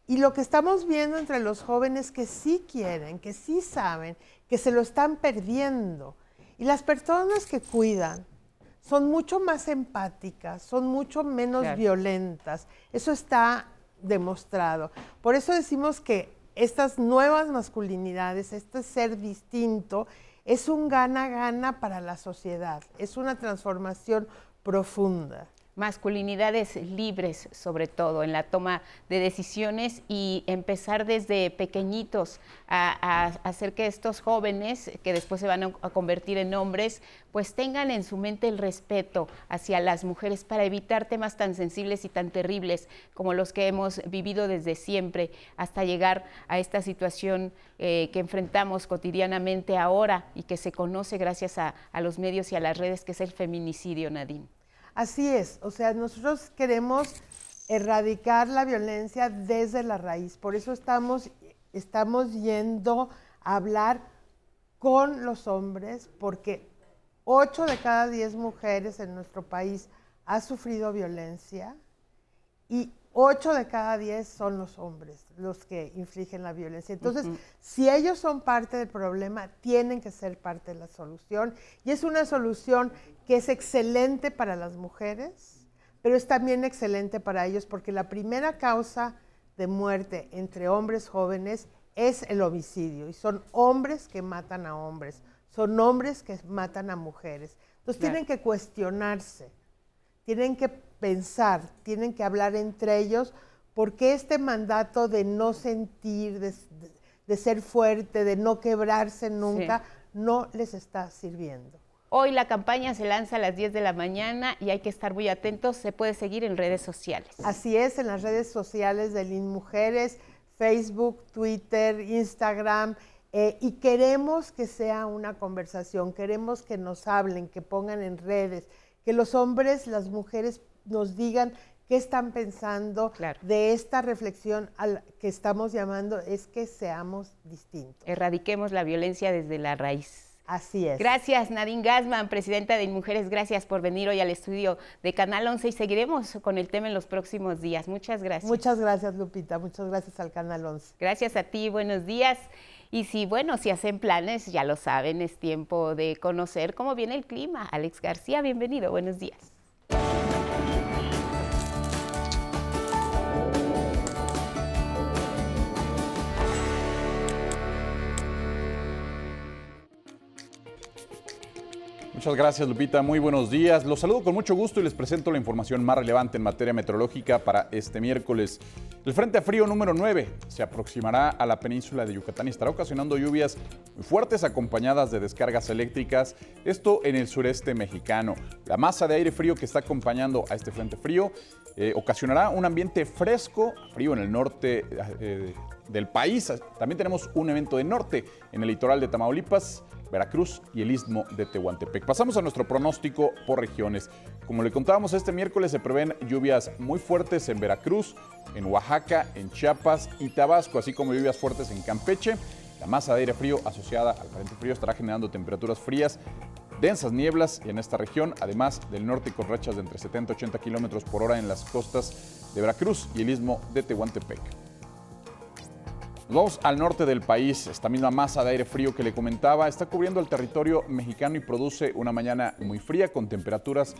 S17: Y lo que estamos viendo entre los jóvenes que sí quieren, que sí saben, que se lo están perdiendo. Y las personas que cuidan son mucho más empáticas, son mucho menos
S1: Claro.
S17: violentas. Eso está demostrado. Por eso decimos que estas nuevas masculinidades, este ser distinto, es un gana-gana para la sociedad, es una transformación profunda.
S1: Masculinidades libres, sobre todo en la toma de decisiones y empezar desde pequeñitos a, hacer que estos jóvenes, que después se van a, a convertir en hombres, pues tengan en su mente el respeto hacia las mujeres para evitar temas tan sensibles y tan terribles como los que hemos vivido desde siempre hasta llegar a esta situación eh, que enfrentamos cotidianamente ahora y que se conoce gracias a, a los medios y a las redes, que es el feminicidio, Nadine.
S17: Así es, o sea, nosotros queremos erradicar la violencia desde la raíz, por eso estamos, estamos yendo a hablar con los hombres, porque 8 de cada 10 mujeres en nuestro país ha sufrido violencia y 8 de cada 10 son los hombres los que infligen la violencia. Entonces, si ellos son parte del problema, tienen que ser parte de la solución. Y es una solución que es excelente para las mujeres, pero es también excelente para ellos porque la primera causa de muerte entre hombres jóvenes es el homicidio. Y son hombres que matan a hombres, son hombres que matan a mujeres. Entonces tienen que cuestionarse tienen que pensar, tienen que hablar entre ellos, porque este mandato de no sentir, de, ser fuerte, de no quebrarse nunca, no les está sirviendo.
S1: Hoy la campaña se lanza a las 10 de la mañana y hay que estar muy atentos. Se puede seguir en redes sociales.
S17: Así es, en las redes sociales de Lin Mujeres, Facebook, Twitter, Instagram, eh, y queremos que sea una conversación, queremos que nos hablen, que pongan en redes, que los hombres, las mujeres nos digan qué están pensando de esta reflexión al que estamos llamando es que seamos distintos.
S1: Erradiquemos la violencia desde la raíz.
S17: Así es.
S1: Gracias, Nadine Gassman, presidenta de Mujeres. Gracias por venir hoy al estudio de Canal 11 y seguiremos con el tema en los próximos días. Muchas gracias.
S17: Muchas gracias, Lupita. Muchas gracias al Canal 11.
S1: Gracias a ti, buenos días. Y si, bueno, si hacen planes, ya lo saben, es tiempo de conocer cómo viene el clima. Alex García, bienvenido, buenos días.
S18: Muchas gracias, Lupita. Muy buenos días. Los saludo con mucho gusto y les presento la información más relevante en materia meteorológica para este miércoles. El Frente Frío número 9 se aproximará a la península de Yucatán y estará ocasionando lluvias muy fuertes acompañadas de descargas eléctricas, esto en el sureste mexicano. La masa de aire frío que está acompañando a este Frente Frío eh, ocasionará un ambiente fresco, frío en el norte eh, del país. También tenemos un evento de norte en el litoral de Tamaulipas, Veracruz y el istmo de Tehuantepec. Pasamos a nuestro pronóstico por regiones. Como le contábamos, este miércoles se prevén lluvias muy fuertes en Veracruz, en Oaxaca, en Chiapas y Tabasco, así como lluvias fuertes en Campeche. La masa de aire frío asociada al frente frío estará generando temperaturas frías, densas nieblas en esta región, además del norte con rachas de entre 70 y 80 kilómetros por hora en las costas de Veracruz y el istmo de Tehuantepec. Vamos al norte del país. Esta misma masa de aire frío que le comentaba está cubriendo el territorio mexicano y produce una mañana muy fría con temperaturas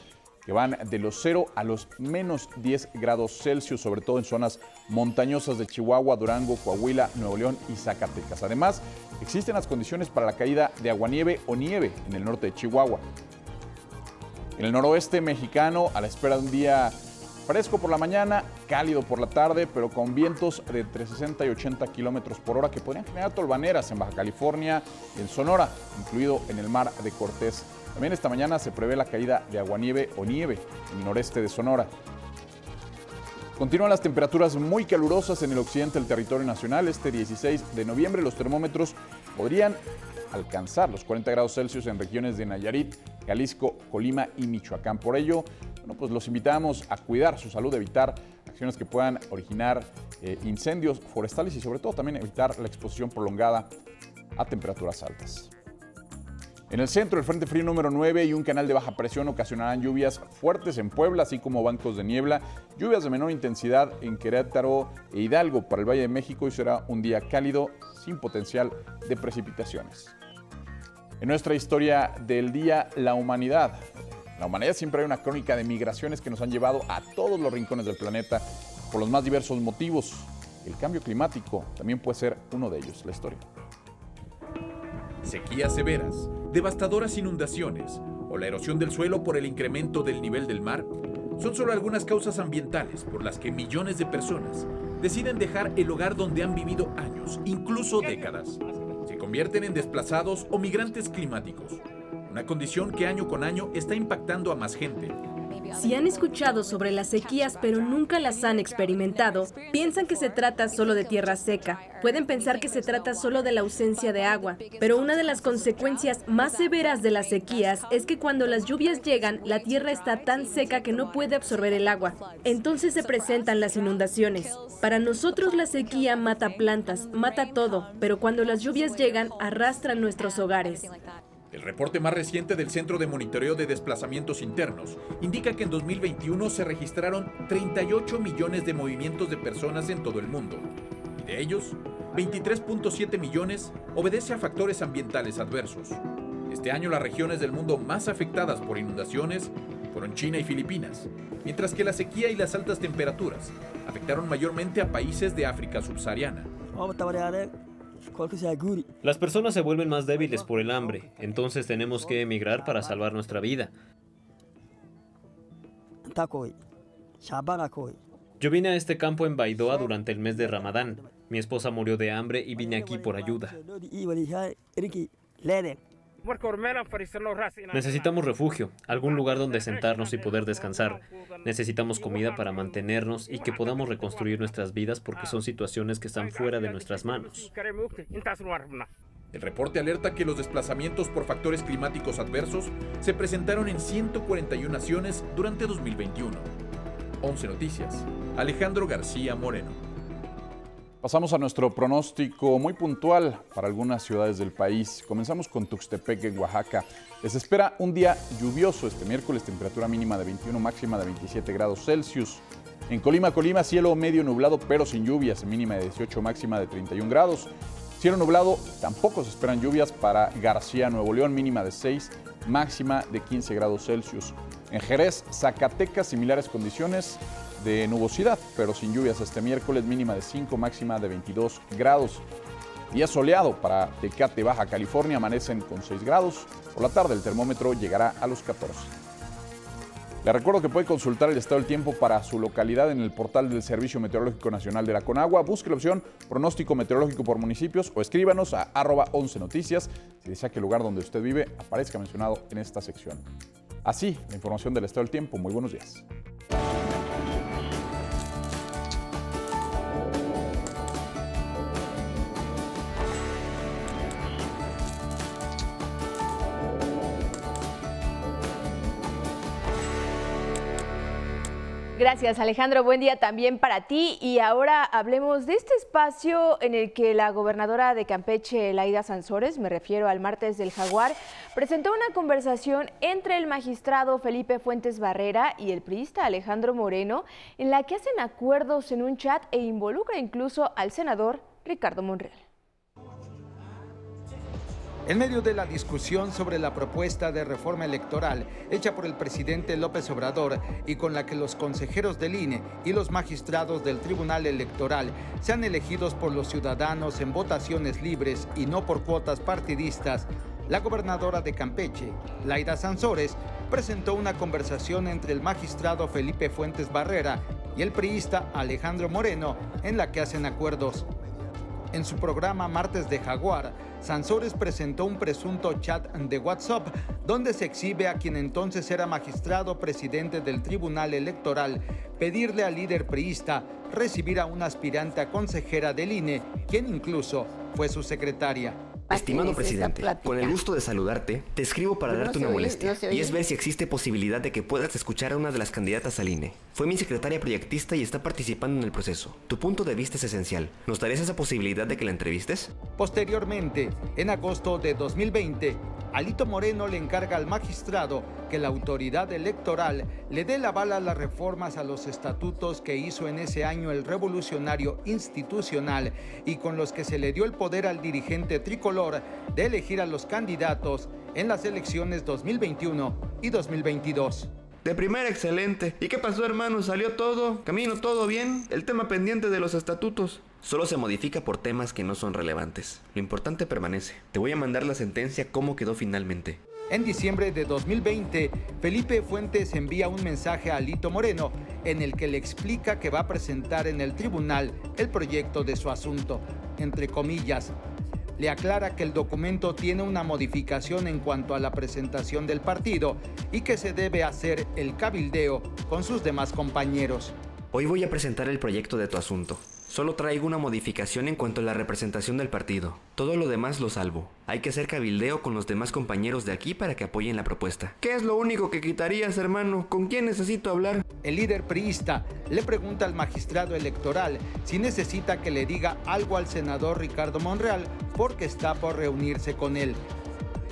S18: que van de los 0 a los menos 10 grados Celsius, sobre todo en zonas montañosas de Chihuahua, Durango, Coahuila, Nuevo León y Zacatecas. Además, existen las condiciones para la caída de aguanieve o nieve en el norte de Chihuahua. En el noroeste mexicano, a la espera de un día fresco por la mañana, cálido por la tarde, pero con vientos de entre 60 y 80 kilómetros por hora que podrían generar tolvaneras en Baja California en Sonora, incluido en el mar de Cortés. También esta mañana se prevé la caída de aguanieve o nieve en el noreste de Sonora. Continúan las temperaturas muy calurosas en el occidente del territorio nacional. Este 16 de noviembre los termómetros podrían alcanzar los 40 grados Celsius en regiones de Nayarit, Jalisco, Colima y Michoacán. Por ello, bueno, pues los invitamos a cuidar su salud, evitar acciones que puedan originar eh, incendios forestales y sobre todo también evitar la exposición prolongada a temperaturas altas. En el centro, el Frente Frío número 9 y un canal de baja presión ocasionarán lluvias fuertes en Puebla, así como bancos de niebla, lluvias de menor intensidad en Querétaro e Hidalgo para el Valle de México y será un día cálido sin potencial de precipitaciones. En nuestra historia del día, la humanidad. La humanidad siempre hay una crónica de migraciones que nos han llevado a todos los rincones del planeta por los más diversos motivos. El cambio climático también puede ser uno de ellos, la historia.
S19: Sequías severas, devastadoras inundaciones o la erosión del suelo por el incremento del nivel del mar son solo algunas causas ambientales por las que millones de personas deciden dejar el hogar donde han vivido años, incluso décadas. Convierten en desplazados o migrantes climáticos, una condición que año con año está impactando a más gente.
S20: Si han escuchado sobre las sequías pero nunca las han experimentado, piensan que se trata solo de tierra seca. Pueden pensar que se trata solo de la ausencia de agua, pero una de las consecuencias más severas de las sequías es que cuando las lluvias llegan, la tierra está tan seca que no puede absorber el agua. Entonces se presentan las inundaciones. Para nosotros la sequía mata plantas, mata todo, pero cuando las lluvias llegan, arrastran nuestros hogares.
S19: El reporte más reciente del Centro de Monitoreo de Desplazamientos Internos indica que en 2021 se registraron 38 millones de movimientos de personas en todo el mundo. Y de ellos, 23.7 millones obedece a factores ambientales adversos. Este año las regiones del mundo más afectadas por inundaciones fueron China y Filipinas, mientras que la sequía y las altas temperaturas afectaron mayormente a países de África subsahariana.
S21: Las personas se vuelven más débiles por el hambre, entonces tenemos que emigrar para salvar nuestra vida. Yo vine a este campo en Baidoa durante el mes de Ramadán. Mi esposa murió de hambre y vine aquí por ayuda. Necesitamos refugio, algún lugar donde sentarnos y poder descansar. Necesitamos comida para mantenernos y que podamos reconstruir nuestras vidas porque son situaciones que están fuera de nuestras manos.
S19: El reporte alerta que los desplazamientos por factores climáticos adversos se presentaron en 141 naciones durante 2021. 11 Noticias. Alejandro García Moreno.
S18: Pasamos a nuestro pronóstico muy puntual para algunas ciudades del país. Comenzamos con Tuxtepec, en Oaxaca. Les espera un día lluvioso este miércoles, temperatura mínima de 21, máxima de 27 grados Celsius. En Colima, Colima, cielo medio nublado pero sin lluvias, mínima de 18, máxima de 31 grados. Cielo nublado, tampoco se esperan lluvias para García, Nuevo León, mínima de 6, máxima de 15 grados Celsius. En Jerez, Zacatecas, similares condiciones de nubosidad, pero sin lluvias este miércoles, mínima de 5, máxima de 22 grados. Día soleado para Tecate, Baja California, amanecen con 6 grados. Por la tarde el termómetro llegará a los 14. Le recuerdo que puede consultar el estado del tiempo para su localidad en el portal del Servicio Meteorológico Nacional de la Conagua. Busque la opción pronóstico meteorológico por municipios o escríbanos a arroba 11 noticias si desea que el lugar donde usted vive aparezca mencionado en esta sección. Así, la información del estado del tiempo. Muy buenos días.
S3: Gracias Alejandro, buen día también para ti y ahora hablemos de este espacio en el que la gobernadora de Campeche, Laida Sansores, me refiero al martes del Jaguar, presentó una conversación entre el magistrado Felipe Fuentes Barrera y el priista Alejandro Moreno en la que hacen acuerdos en un chat e involucra incluso al senador Ricardo Monreal.
S14: En medio de la discusión sobre la propuesta de reforma electoral hecha por el presidente López Obrador y con la que los consejeros del INE y los magistrados del Tribunal Electoral sean elegidos por los ciudadanos en votaciones libres y no por cuotas partidistas, la gobernadora de Campeche, Laida Sansores, presentó una conversación entre el magistrado Felipe Fuentes Barrera y el priista Alejandro Moreno en la que hacen acuerdos. En su programa Martes de Jaguar, Sansores presentó un presunto chat de WhatsApp donde se exhibe a quien entonces era magistrado presidente del Tribunal Electoral pedirle al líder priista recibir a una aspirante a consejera del INE, quien incluso fue su secretaria.
S22: Estimado presidente, con el gusto de saludarte, te escribo para
S14: no
S22: darte una
S14: oye,
S22: molestia
S14: no
S22: y es ver si existe posibilidad de que puedas escuchar a una de las candidatas al INE. Fue mi secretaria proyectista y está participando en el proceso. Tu punto de vista es esencial. ¿Nos darías esa posibilidad de que la entrevistes?
S14: Posteriormente, en agosto de 2020, Alito Moreno le encarga al magistrado que la autoridad electoral le dé la bala a las reformas a los estatutos que hizo en ese año el revolucionario institucional y con los que se le dio el poder al dirigente tricolor de elegir a los candidatos en las elecciones 2021 y 2022.
S22: De primera, excelente. ¿Y qué pasó, hermano? ¿Salió todo? ¿Camino todo bien? El tema pendiente de los estatutos. Solo se modifica por temas que no son relevantes. Lo importante permanece. Te voy a mandar la sentencia cómo quedó finalmente.
S14: En diciembre de 2020, Felipe Fuentes envía un mensaje a Alito Moreno en el que le explica que va a presentar en el tribunal el proyecto de su asunto, entre comillas. Le aclara que el documento tiene una modificación en cuanto a la presentación del partido y que se debe hacer el cabildeo con sus demás compañeros.
S22: Hoy voy a presentar el proyecto de tu asunto. Solo traigo una modificación en cuanto a la representación del partido. Todo lo demás lo salvo. Hay que hacer cabildeo con los demás compañeros de aquí para que apoyen la propuesta. ¿Qué es lo único que quitarías, hermano? ¿Con quién necesito hablar?
S14: El líder priista le pregunta al magistrado electoral si necesita que le diga algo al senador Ricardo Monreal porque está por reunirse con él.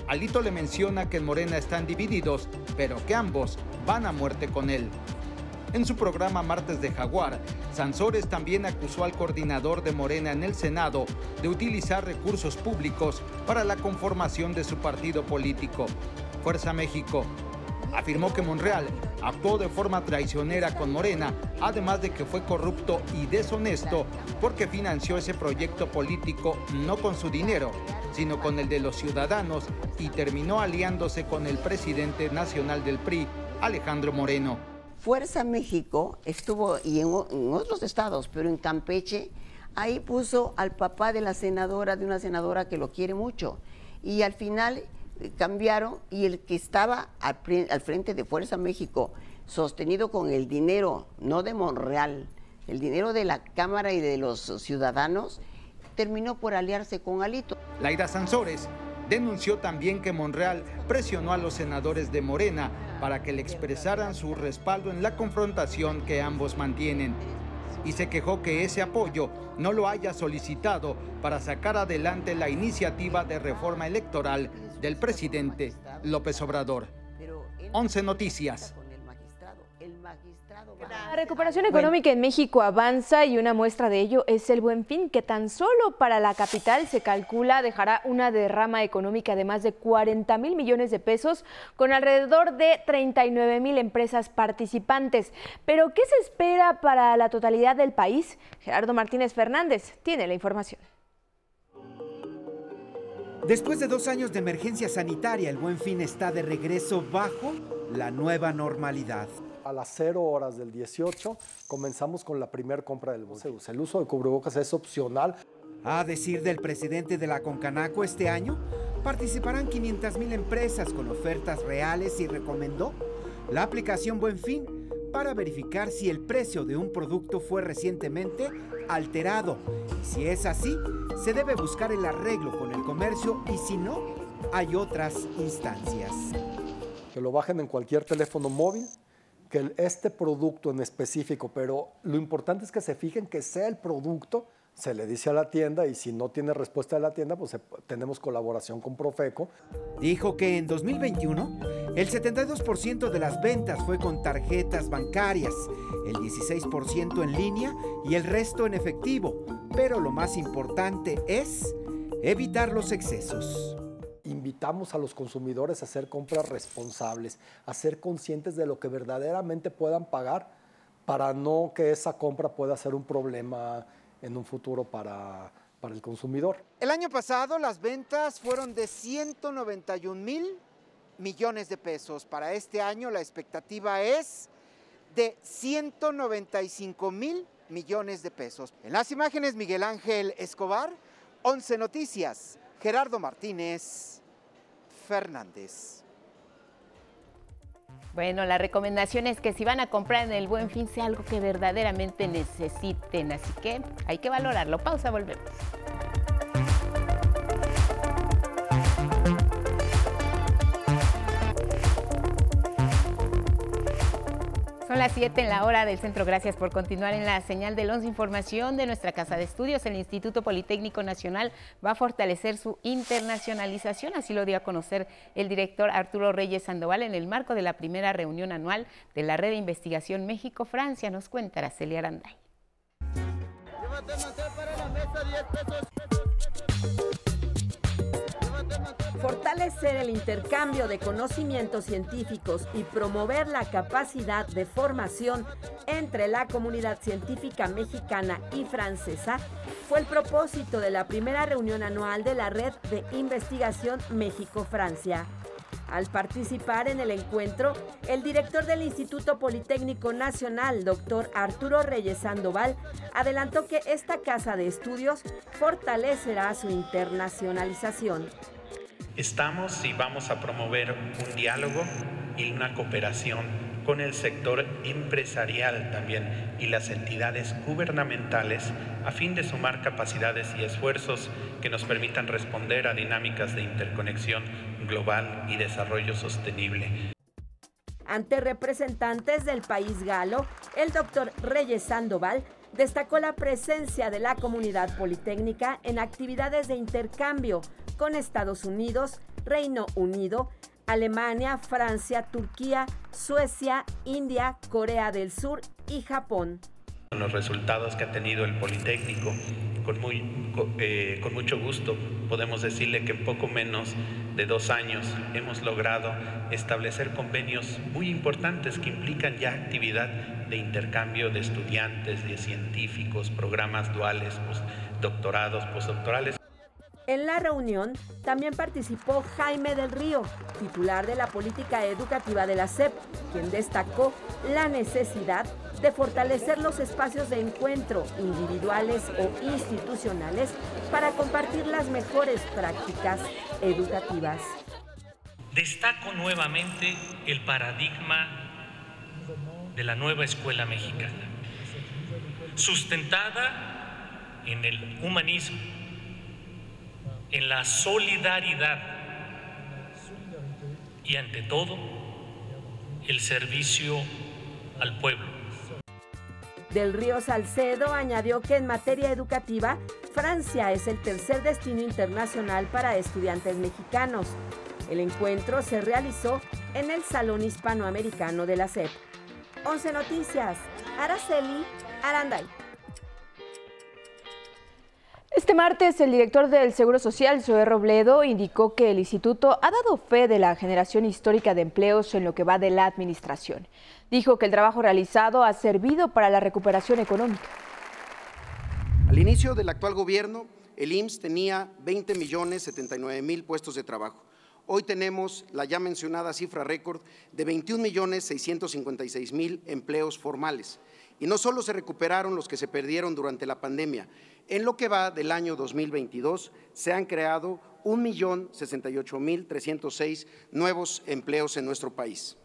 S14: Alito le menciona que en Morena están divididos, pero que ambos van a muerte con él. En su programa Martes de Jaguar, Sansores también acusó al coordinador de Morena en el Senado de utilizar recursos públicos para la conformación de su partido político, Fuerza México. Afirmó que Monreal actuó de forma traicionera con Morena, además de que fue corrupto y deshonesto porque financió ese proyecto político no con su dinero, sino con el de los ciudadanos y terminó aliándose con el presidente nacional del PRI, Alejandro Moreno.
S23: Fuerza México estuvo, y en, otros estados, pero en Campeche, ahí puso al papá de la senadora, de una senadora que lo quiere mucho. Y al final eh, cambiaron y el que estaba al frente de Fuerza México, sostenido con el dinero, no de Monreal, el dinero de la Cámara y de los ciudadanos, terminó por aliarse con Alito.
S14: Laida Sansores denunció también que Monreal presionó a los senadores de Morena para que le expresaran su respaldo en la confrontación que ambos mantienen. Y se quejó que ese apoyo no lo haya solicitado para sacar adelante la iniciativa de reforma electoral del presidente López Obrador. 11 Noticias.
S3: La recuperación económica en México avanza y una muestra de ello es el Buen Fin, que tan solo para la capital se calcula dejará una derrama económica de más de 40 mil millones de pesos con alrededor de 39 mil empresas participantes. Pero, ¿qué se espera para la totalidad del país? Gerardo Martínez Fernández tiene la información.
S24: Después de dos años de emergencia sanitaria, el Buen Fin está de regreso bajo la nueva normalidad.
S25: A las 0 horas del 18 comenzamos con la primera compra del buceo. El uso de cubrebocas es opcional.
S24: A decir del presidente de la Concanaco este año, participarán 500 mil empresas con ofertas reales y recomendó la aplicación Buen Fin para verificar si el precio de un producto fue recientemente alterado. Y si es así, se debe buscar el arreglo con el comercio y si no, hay otras instancias.
S25: Que lo bajen en cualquier teléfono móvil, que este producto en específico, pero lo importante es que se fijen que sea el producto, se le dice a la tienda y si no tiene respuesta de la tienda, pues tenemos colaboración con Profeco.
S24: Dijo que en 2021 el 72% de las ventas fue con tarjetas bancarias, el 16% en línea y el resto en efectivo. Pero lo más importante es evitar los excesos.
S25: Invitamos a los consumidores a hacer compras responsables, a ser conscientes de lo que verdaderamente puedan pagar para no que esa compra pueda ser un problema en un futuro para, para el consumidor.
S26: El año pasado las ventas fueron de 191 mil millones de pesos. Para este año la expectativa es de 195 mil millones de pesos. En las imágenes Miguel Ángel Escobar, 11 Noticias, Gerardo Martínez Fernández.
S1: Bueno, la recomendación es que si van a comprar en el buen fin sea algo que verdaderamente necesiten, así que hay que valorarlo. Pausa, volvemos. Son las 7 en la hora del centro. Gracias por continuar en la señal del 11. Información de nuestra Casa de Estudios. El Instituto Politécnico Nacional va a fortalecer su internacionalización. Así lo dio a conocer el director Arturo Reyes Sandoval en el marco de la primera reunión anual de la Red de Investigación México-Francia. Nos cuenta Araceli Aranday.
S27: Fortalecer el intercambio de conocimientos científicos y promover la capacidad de formación entre la comunidad científica mexicana y francesa fue el propósito de la primera reunión anual de la Red de Investigación México-Francia. Al participar en el encuentro, el director del Instituto Politécnico Nacional, doctor Arturo Reyes Sandoval, adelantó que esta casa de estudios fortalecerá su internacionalización.
S28: Estamos y vamos a promover un diálogo y una cooperación con el sector empresarial también y las entidades gubernamentales a fin de sumar capacidades y esfuerzos que nos permitan responder a dinámicas de interconexión global y desarrollo sostenible.
S27: Ante representantes del país galo, el doctor Reyes Sandoval destacó la presencia de la comunidad politécnica en actividades de intercambio con Estados Unidos, Reino Unido, Alemania, Francia, Turquía, Suecia, India, Corea del Sur y Japón.
S28: Los resultados que ha tenido el Politécnico, eh, con mucho gusto podemos decirle que en poco menos de dos años hemos logrado establecer convenios muy importantes que implican ya actividad de intercambio de estudiantes, de científicos, programas duales, doctorados, postdoctorales.
S27: En la reunión también participó Jaime del Río, titular de la política educativa de la SEP, quien destacó la necesidad de fortalecer los espacios de encuentro individuales o institucionales para compartir las mejores prácticas educativas.
S29: Destaco nuevamente el paradigma de la nueva escuela mexicana, sustentada en el humanismo, en la solidaridad y ante todo el servicio al pueblo.
S27: Del Río Salcedo añadió que en materia educativa, Francia es el tercer destino internacional para estudiantes mexicanos. El encuentro se realizó en el Salón Hispanoamericano de la SEP. 11 Noticias, Araceli Aranday.
S3: Este martes, el director del Seguro Social, Zoé Robledo, indicó que el instituto ha dado fe de la generación histórica de empleos en lo que va de la administración. Dijo que el trabajo realizado ha servido para la recuperación económica.
S24: Al inicio del actual gobierno, el IMSS tenía 20 millones 79 mil puestos de trabajo. Hoy tenemos la ya mencionada cifra récord de 21 millones 656 mil empleos formales. Y no solo se recuperaron los que se perdieron durante la pandemia, en lo que va del año 2022 se han creado 1.068.306 nuevos empleos en nuestro país.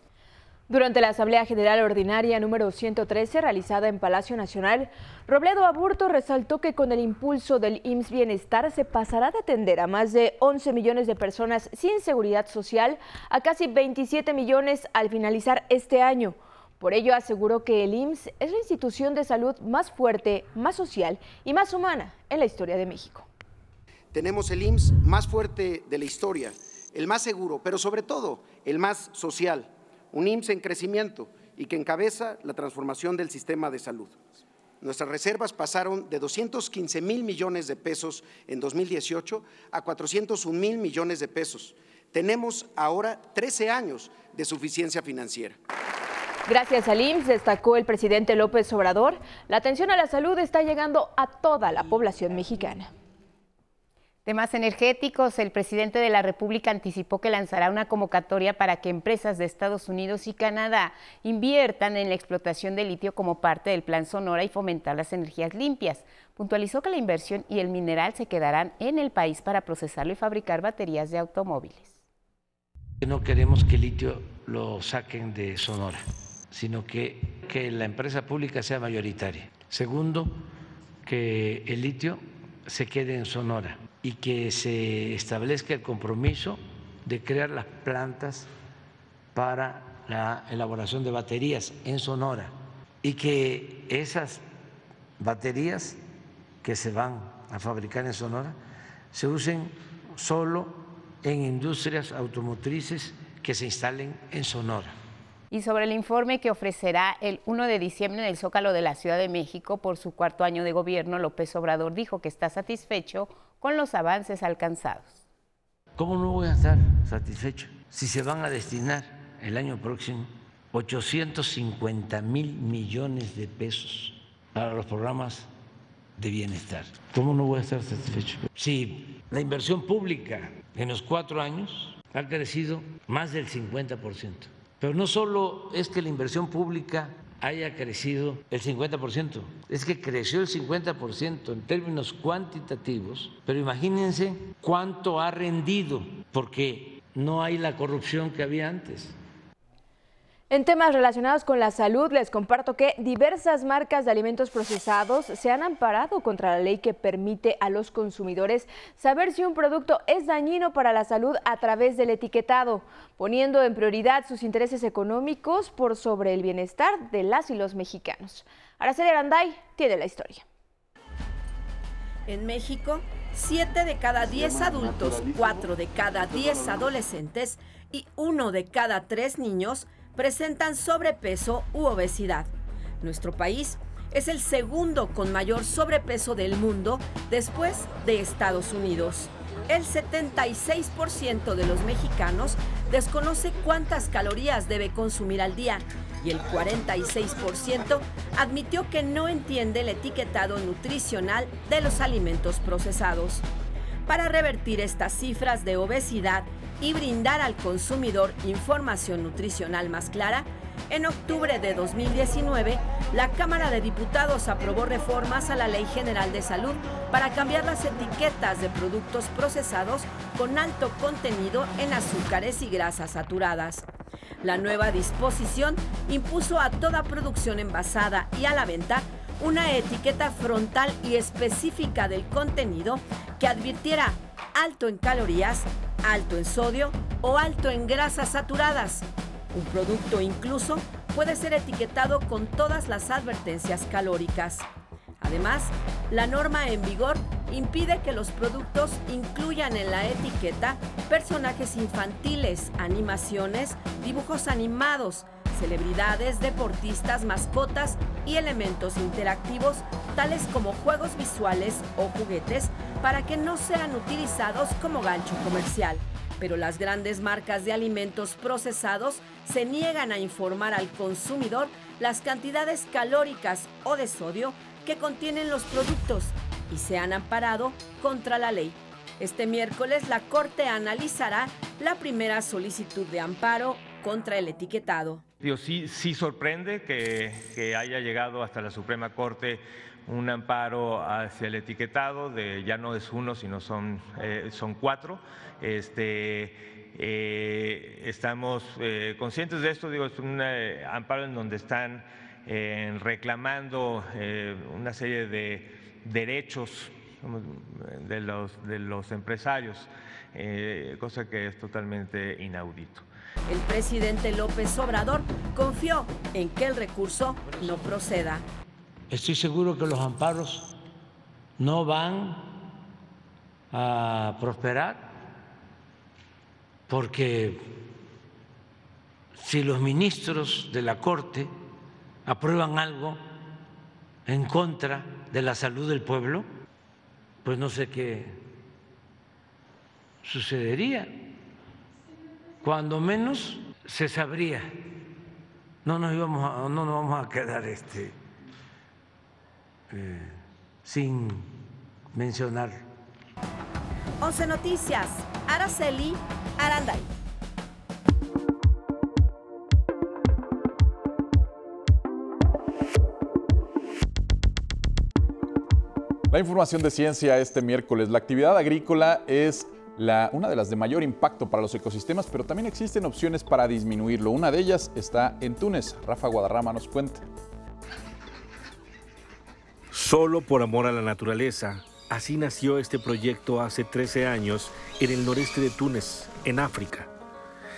S3: Durante la Asamblea General Ordinaria número 113 realizada en Palacio Nacional, Robledo Aburto resaltó que con el impulso del IMSS Bienestar se pasará de atender a más de 11 millones de personas sin seguridad social a casi 27 millones al finalizar este año. Por ello aseguró que el IMSS es la institución de salud más fuerte, más social y más humana en la historia de México.
S24: Tenemos el IMSS más fuerte de la historia, el más seguro, pero sobre todo el más social, un IMSS en crecimiento y que encabeza la transformación del sistema de salud. Nuestras reservas pasaron de 215 mil millones de pesos en 2018 a 401 mil millones de pesos. Tenemos ahora 13 años de suficiencia financiera.
S3: Gracias al IMSS, destacó el presidente López Obrador, la atención a la salud está llegando a toda la población mexicana.
S1: Temas energéticos, el presidente de la República anticipó que lanzará una convocatoria para que empresas de Estados Unidos y Canadá inviertan en la explotación de litio como parte del Plan Sonora y fomentar las energías limpias. Puntualizó que la inversión y el mineral se quedarán en el país para procesarlo y fabricar baterías de automóviles.
S9: No queremos que el litio lo saquen de Sonora, sino que, que la empresa pública sea mayoritaria. Segundo, que el litio se quede en Sonora y que se establezca el compromiso de crear las plantas para la elaboración de baterías en Sonora y que esas baterías que se van a fabricar en Sonora se usen solo en industrias automotrices que se instalen en Sonora.
S1: Y sobre el informe que ofrecerá el 1 de diciembre en el Zócalo de la Ciudad de México por su cuarto año de gobierno, López Obrador dijo que está satisfecho con los avances alcanzados.
S9: ¿Cómo no voy a estar satisfecho si se van a destinar el año próximo 850 mil millones de pesos para los programas de bienestar? ¿Cómo no voy a estar satisfecho? Si la inversión pública en los cuatro años ha crecido más del 50%. Pero no solo es que la inversión pública haya crecido el 50%, es que creció el 50% en términos cuantitativos, pero imagínense cuánto ha rendido, porque no hay la corrupción que había antes.
S3: En temas relacionados con la salud, les comparto que diversas marcas de alimentos procesados se han amparado contra la ley que permite a los consumidores saber si un producto es dañino para la salud a través del etiquetado, poniendo en prioridad sus intereses económicos por sobre el bienestar de las y los mexicanos. Araceli Aranday tiene la historia.
S27: En México, 7 de cada 10 adultos, 4 de cada 10 adolescentes y 1 de cada 3 niños presentan sobrepeso u obesidad. Nuestro país es el segundo con mayor sobrepeso del mundo después de Estados Unidos. El 76% de los mexicanos desconoce cuántas calorías debe consumir al día y el 46% admitió que no entiende el etiquetado nutricional de los alimentos procesados. Para revertir estas cifras de obesidad y brindar al consumidor información nutricional más clara, en octubre de 2019, la Cámara de Diputados aprobó reformas a la Ley General de Salud para cambiar las etiquetas de productos procesados con alto contenido en azúcares y grasas saturadas. La nueva disposición impuso a toda producción envasada y a la venta una etiqueta frontal y específica del contenido que advirtiera alto en calorías, alto en sodio o alto en grasas saturadas. Un producto incluso puede ser etiquetado con todas las advertencias calóricas. Además, la norma en vigor impide que los productos incluyan en la etiqueta personajes infantiles, animaciones, dibujos animados, celebridades, deportistas, mascotas y elementos interactivos tales como juegos visuales o juguetes para que no sean utilizados como gancho comercial. Pero las grandes marcas de alimentos procesados se niegan a informar al consumidor las cantidades calóricas o de sodio que contienen los productos y se han amparado contra la ley. Este miércoles la Corte analizará la primera solicitud de amparo contra el etiquetado.
S30: Sí, sí sorprende que, haya llegado hasta la Suprema Corte un amparo hacia el etiquetado, de ya no es uno, sino son, eh, son cuatro. Este, eh, estamos eh, conscientes de esto, digo, es un amparo en donde están reclamando una serie de derechos de los, de los empresarios, cosa que es totalmente inaudito.
S27: El presidente López Obrador confió en que el recurso no proceda.
S9: Estoy seguro que los amparos no van a prosperar porque si los ministros de la Corte aprueban algo en contra de la salud del pueblo, pues no sé qué sucedería cuando menos se sabría. No nos íbamos a, no nos vamos a quedar este, eh, sin mencionar.
S27: 11 Noticias, Araceli Aranday.
S18: La información de ciencia este miércoles. La actividad agrícola es una de las de mayor impacto para los ecosistemas, pero también existen opciones para disminuirlo. Una de ellas está en Túnez. Rafa Guadarrama nos cuenta.
S31: Solo por amor a la naturaleza, así nació este proyecto hace 13 años en el noreste de Túnez, en África.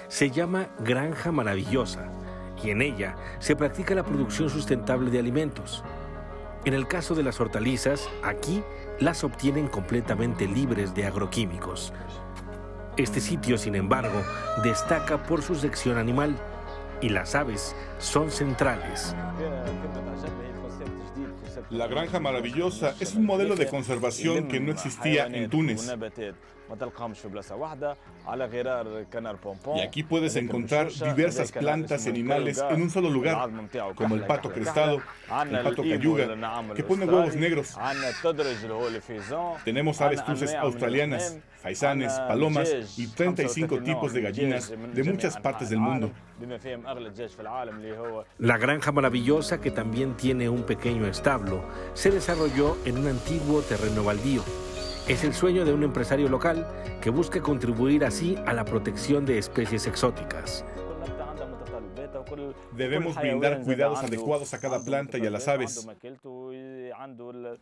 S31: Se llama Granja Maravillosa y en ella se practica la producción sustentable de alimentos. En el caso de las hortalizas, aquí las obtienen completamente libres de agroquímicos. Este sitio, sin embargo, destaca por su sección animal y las aves son centrales.
S32: La Granja Maravillosa es un modelo de conservación que no existía en Túnez. Y aquí puedes encontrar diversas plantas y animales en un solo lugar, como el pato crestado, el pato cayuga, que pone huevos negros. Tenemos aves cruces australianas, faisanes, palomas y 35 tipos de gallinas de muchas partes del mundo.
S31: La granja maravillosa, que también tiene un pequeño establo, se desarrolló en un antiguo terreno baldío. Es el sueño de un empresario local que busca contribuir así a la protección de especies exóticas.
S32: Debemos brindar cuidados adecuados a cada planta y a las aves.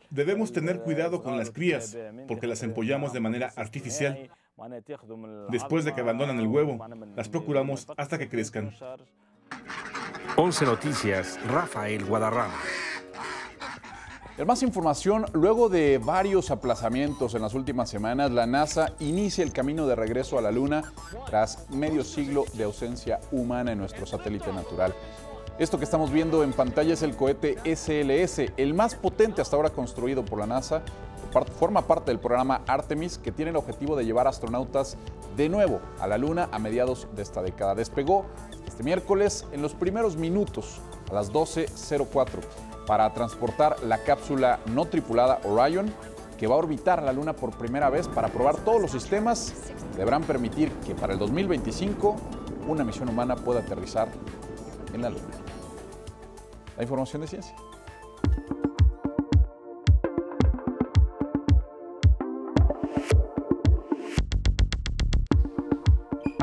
S32: Debemos tener cuidado con las crías, porque las empollamos de manera artificial. Después de que abandonan el huevo, las procuramos hasta que crezcan.
S31: 11 Noticias, Rafael Guadarrama.
S18: En más información, luego de varios aplazamientos en las últimas semanas, la NASA inicia el camino de regreso a la Luna tras medio siglo de ausencia humana en nuestro satélite natural. Esto que estamos viendo en pantalla es el cohete SLS, el más potente hasta ahora construido por la NASA. Forma parte del programa Artemis, que tiene el objetivo de llevar astronautas de nuevo a la Luna a mediados de esta década. Despegó este miércoles en los primeros minutos, a las 12.04 para transportar la cápsula no tripulada Orion, que va a orbitar la Luna por primera vez para probar todos los sistemas. Deberán permitir que para el 2025 una misión humana pueda aterrizar en la Luna. La información de ciencia.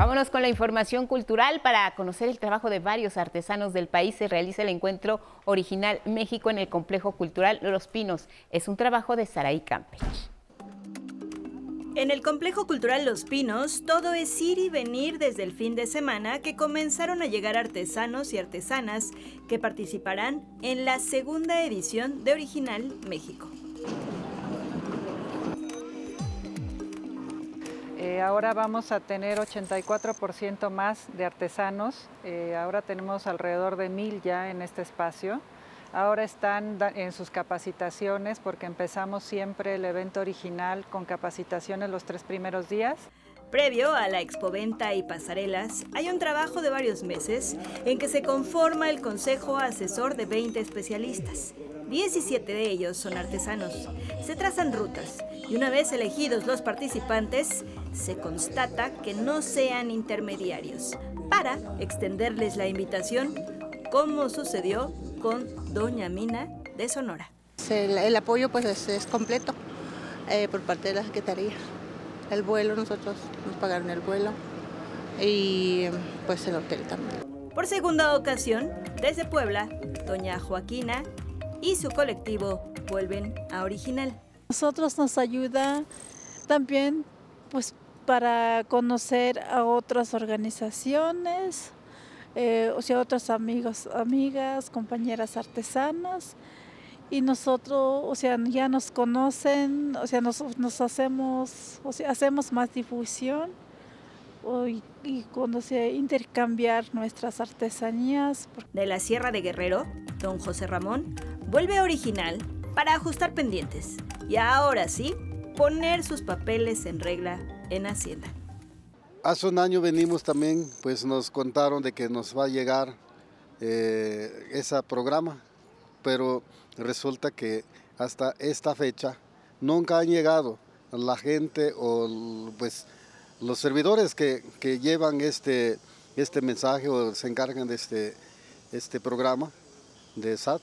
S1: Vámonos con la información cultural. Para conocer el trabajo de varios artesanos del país se realiza el encuentro original México en el Complejo Cultural Los Pinos. Es un trabajo de Saraí Campech.
S5: En el Complejo Cultural Los Pinos, todo es ir y venir desde el fin de semana que comenzaron a llegar artesanos y artesanas que participarán en la segunda edición de Original México.
S33: Eh, ahora vamos a tener 84% más de artesanos. Eh, ahora tenemos alrededor de mil ya en este espacio. Ahora están en sus capacitaciones porque empezamos siempre el evento original con capacitaciones los tres primeros días.
S5: Previo a la expoventa y pasarelas, hay un trabajo de varios meses en que se conforma el Consejo Asesor de 20 especialistas. 17 de ellos son artesanos. Se trazan rutas y una vez elegidos los participantes, se constata que no sean intermediarios para extenderles la invitación, como sucedió con Doña Mina de Sonora.
S34: El, apoyo pues es, completo eh, por parte de la Secretaría. El vuelo, nosotros nos pagaron el vuelo y pues el hotel también.
S5: Por segunda ocasión, desde Puebla, Doña Joaquina y su colectivo vuelven a Original.
S35: Nosotros nos ayuda también pues para conocer a otras organizaciones, eh, o sea, otros amigos, amigas, compañeras artesanas. Y nosotros, o sea, ya nos conocen, o sea, nos, hacemos, o sea, hacemos más difusión y, y cuando se intercambiar nuestras artesanías.
S5: De la Sierra de Guerrero, don José Ramón vuelve original para ajustar pendientes y ahora sí poner sus papeles en regla en Hacienda.
S36: Hace un año venimos también, pues nos contaron de que nos va a llegar eh, ese programa, pero resulta que hasta esta fecha nunca han llegado la gente o pues los servidores que, que llevan este, este mensaje o se encargan de este, este programa de SAT.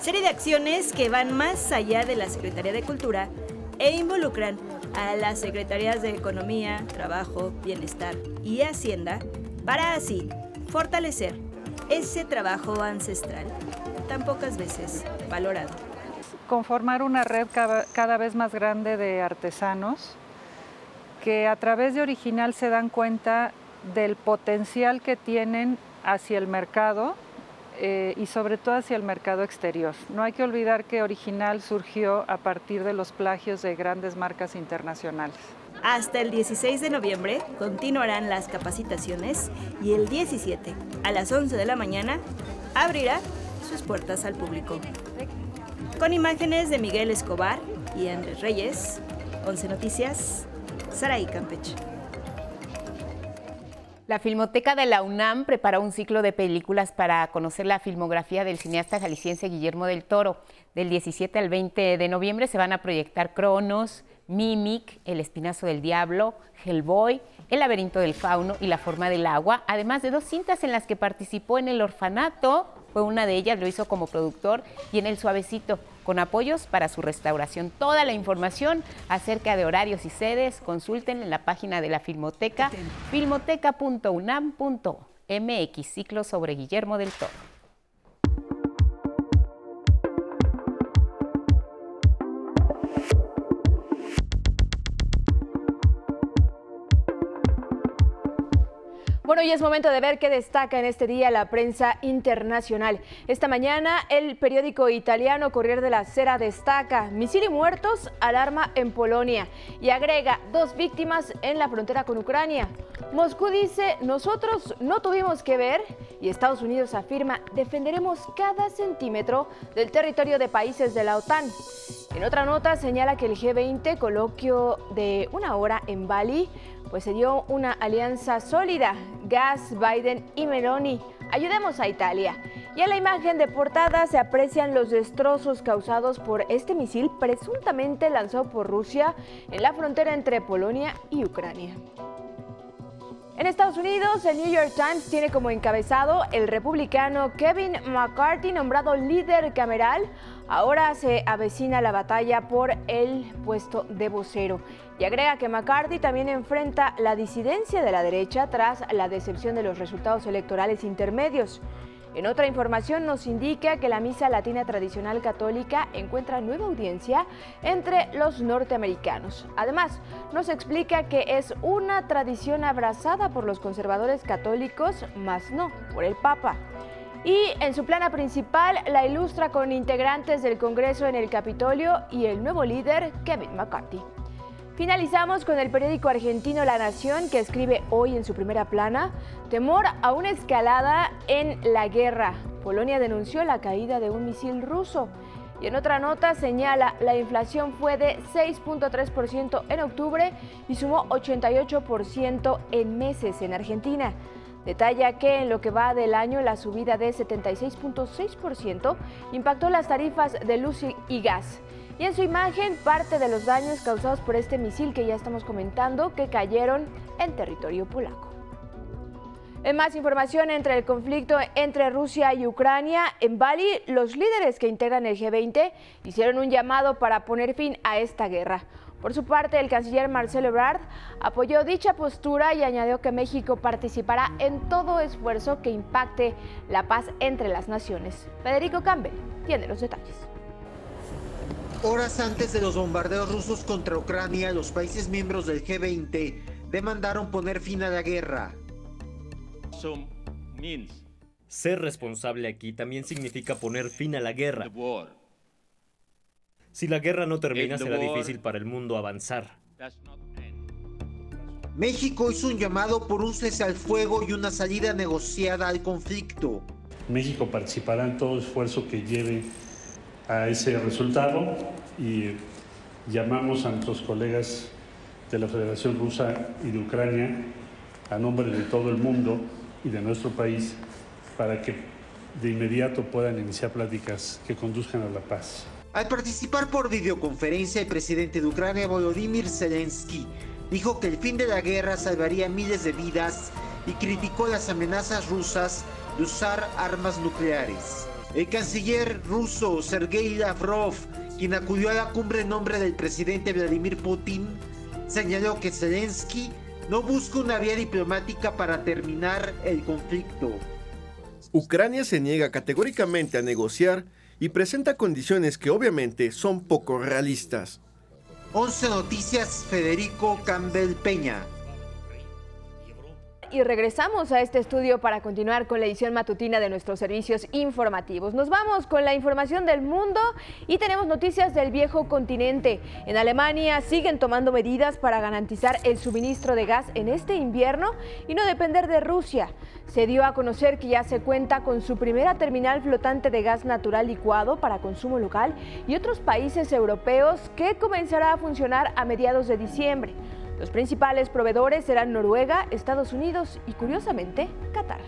S5: Serie de acciones que van más allá de la Secretaría de Cultura e involucran a las Secretarías de Economía, Trabajo, Bienestar y Hacienda para así fortalecer ese trabajo ancestral tan pocas veces valorado.
S33: Conformar una red cada, vez más grande de artesanos que a través de Original se dan cuenta del potencial que tienen hacia el mercado eh, y sobre todo hacia el mercado exterior. No hay que olvidar que Original surgió a partir de los plagios de grandes marcas internacionales.
S5: Hasta el 16 de noviembre continuarán las capacitaciones y el 17 a las 11 de la mañana abrirá sus puertas al público. Con imágenes de Miguel Escobar y Andrés Reyes, 11 Noticias, Saraí Campeche.
S1: La Filmoteca de la UNAM prepara un ciclo de películas para conocer la filmografía del cineasta jalisciense Guillermo del Toro. Del 17 al 20 de noviembre se van a proyectar Cronos, Mimic, El Espinazo del Diablo, Hellboy, El Laberinto del Fauno y La Forma del Agua, además de dos cintas en las que participó en El Orfanato, fue una de ellas, lo hizo como productor, y en El Suavecito, con apoyos para su restauración. Toda la información acerca de horarios y sedes, consulten en la página de la Filmoteca, filmoteca.unam.mx, ciclo sobre Guillermo del Toro.
S3: Bueno, y es momento de ver qué destaca en este día la prensa internacional. Esta mañana, el periódico italiano Corriere della Sera destaca misil y muertos, alarma en Polonia y agrega dos víctimas en la frontera con Ucrania. Moscú dice, nosotros no tuvimos que ver y Estados Unidos afirma, defenderemos cada centímetro del territorio de países de la OTAN. En otra nota señala que el G20, coloquio de una hora en Bali, pues se dio una alianza sólida, Gas, Biden y Meloni. Ayudemos a Italia. Y en la imagen de portada se aprecian los destrozos causados por este misil presuntamente lanzado por Rusia en la frontera entre Polonia y Ucrania. En Estados Unidos, el New York Times tiene como encabezado el republicano Kevin McCarthy, nombrado líder cameral. Ahora se avecina la batalla por el puesto de vocero. Y agrega que McCarthy también enfrenta la disidencia de la derecha tras la decepción de los resultados electorales intermedios. En otra información nos indica que la misa latina tradicional católica encuentra nueva audiencia entre los norteamericanos. Además, nos explica que es una tradición abrazada por los conservadores católicos, más no por el Papa. Y en su plana principal la ilustra con integrantes del Congreso en el Capitolio y el nuevo líder, Kevin McCarthy. Finalizamos con el periódico argentino La Nación que escribe hoy en su primera plana, temor a una escalada en la guerra. Polonia denunció la caída de un misil ruso. Y en otra nota señala, la inflación fue de 6.3% en octubre y sumó 88% en meses en Argentina. Detalla que en lo que va del año la subida de 76.6% impactó las tarifas de luz y gas. Y en su imagen, parte de los daños causados por este misil que ya estamos comentando, que cayeron en territorio polaco. En más información entre el conflicto entre Rusia y Ucrania, en Bali los líderes que integran el G20 hicieron un llamado para poner fin a esta guerra. Por su parte, el canciller Marcelo Ebrard apoyó dicha postura y añadió que México participará en todo esfuerzo que impacte la paz entre las naciones. Federico Campbell tiene los detalles.
S37: Horas antes de los bombardeos rusos contra Ucrania, los países miembros del G20 demandaron poner fin a la guerra.
S38: Ser responsable aquí también significa poner fin a la guerra. Si la guerra no termina, será difícil para el mundo avanzar.
S37: México hizo un llamado por un cese al fuego y una salida negociada al conflicto.
S39: México participará en todo esfuerzo que lleve a ese resultado y llamamos a nuestros colegas de la Federación Rusa y de Ucrania, a nombre de todo el mundo y de nuestro país, para que de inmediato puedan iniciar pláticas que conduzcan a la paz.
S37: Al participar por videoconferencia, el presidente de Ucrania, Volodymyr Zelensky, dijo que el fin de la guerra salvaría miles de vidas y criticó las amenazas rusas de usar armas nucleares. El canciller ruso Sergei Lavrov, quien acudió a la cumbre en nombre del presidente Vladimir Putin, señaló que Zelensky no busca una vía diplomática para terminar el conflicto.
S40: Ucrania se niega categóricamente a negociar y presenta condiciones que obviamente son poco realistas.
S37: 11 Noticias Federico Campbell Peña
S3: y regresamos a este estudio para continuar con la edición matutina de nuestros servicios informativos. Nos vamos con la información del mundo y tenemos noticias del viejo continente. En Alemania siguen tomando medidas para garantizar el suministro de gas en este invierno y no depender de Rusia. Se dio a conocer que ya se cuenta con su primera terminal flotante de gas natural licuado para consumo local y otros países europeos que comenzará a funcionar a mediados de diciembre. Los principales proveedores serán Noruega, Estados Unidos y, curiosamente, Qatar.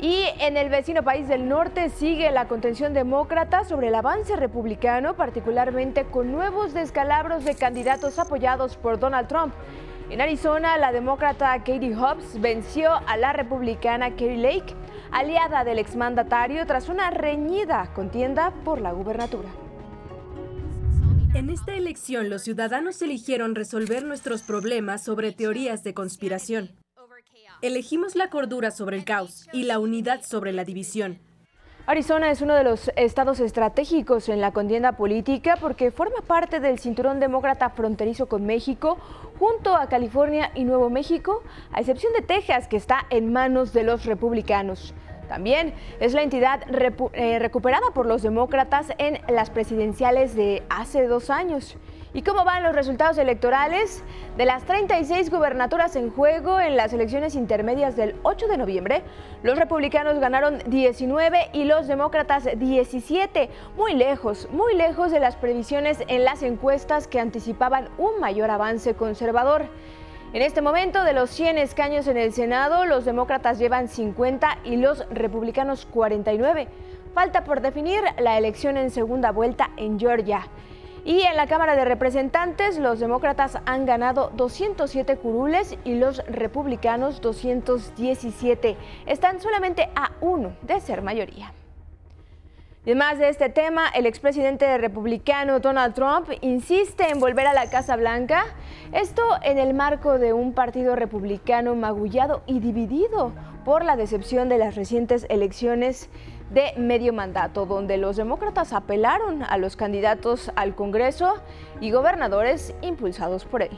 S3: Y en el vecino país del norte sigue la contención demócrata sobre el avance republicano, particularmente con nuevos descalabros de candidatos apoyados por Donald Trump. En Arizona, la demócrata Katie Hobbs venció a la republicana Kerry Lake, aliada del exmandatario, tras una reñida contienda por la gubernatura.
S20: En esta elección los ciudadanos eligieron resolver nuestros problemas sobre teorías de conspiración. Elegimos la cordura sobre el caos y la unidad sobre la división.
S3: Arizona es uno de los estados estratégicos en la contienda política porque forma parte del cinturón demócrata fronterizo con México, junto a California y Nuevo México, a excepción de Texas, que está en manos de los republicanos. También es la entidad eh, recuperada por los demócratas en las presidenciales de hace dos años. ¿Y cómo van los resultados electorales? De las 36 gubernaturas en juego en las elecciones intermedias del 8 de noviembre, los republicanos ganaron 19 y los demócratas 17, muy lejos, muy lejos de las previsiones en las encuestas que anticipaban un mayor avance conservador. En este momento, de los 100 escaños en el Senado, los demócratas llevan 50 y los republicanos 49. Falta por definir la elección en segunda vuelta en Georgia. Y en la Cámara de Representantes, los demócratas han ganado 207 curules y los republicanos 217. Están solamente a uno de ser mayoría. Además de este tema, el expresidente republicano Donald Trump insiste en volver a la Casa Blanca, esto en el marco de un partido republicano magullado y dividido por la decepción de las recientes elecciones de medio mandato, donde los demócratas apelaron a los candidatos al Congreso y gobernadores impulsados por él.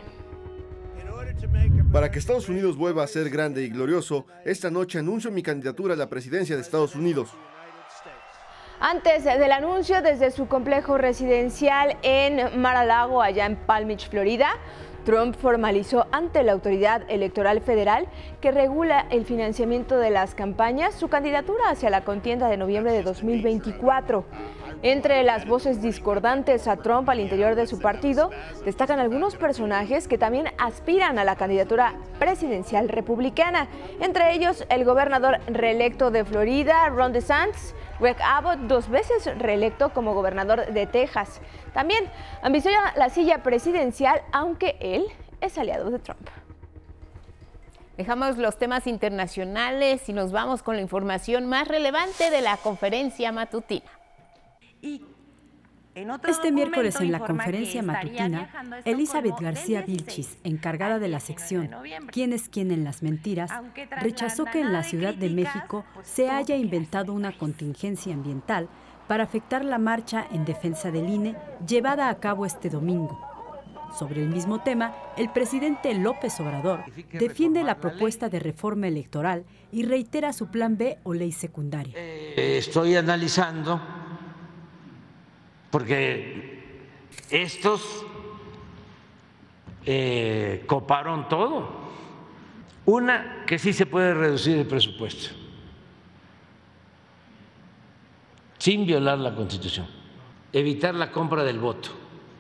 S40: Para que Estados Unidos vuelva a ser grande y glorioso, esta noche anuncio mi candidatura a la presidencia de Estados Unidos.
S3: Antes del anuncio desde su complejo residencial en Mar-a-Lago, allá en Palm Beach, Florida, Trump formalizó ante la Autoridad Electoral Federal que regula el financiamiento de las campañas su candidatura hacia la contienda de noviembre de 2024. Entre las voces discordantes a Trump al interior de su partido, destacan algunos personajes que también aspiran a la candidatura presidencial republicana, entre ellos el gobernador reelecto de Florida, Ron DeSantis, Greg Abbott, dos veces reelecto como gobernador de Texas. También ambiciona la silla presidencial, aunque él es aliado de Trump.
S1: Dejamos los temas internacionales y nos vamos con la información más relevante de la conferencia matutina.
S41: Este miércoles en la conferencia matutina, Elizabeth García Vilchis, encargada de la sección ¿Quién es quién en las mentiras?, rechazó que en la Ciudad de México pues, se haya inventado una contingencia ambiental para afectar la marcha en defensa del INE llevada a cabo este domingo. Sobre el mismo tema, el presidente López Obrador defiende la propuesta de reforma electoral y reitera su plan B o ley secundaria.
S9: Eh, estoy analizando porque estos eh, coparon todo. Una, que sí se puede reducir el presupuesto, sin violar la Constitución, evitar la compra del voto.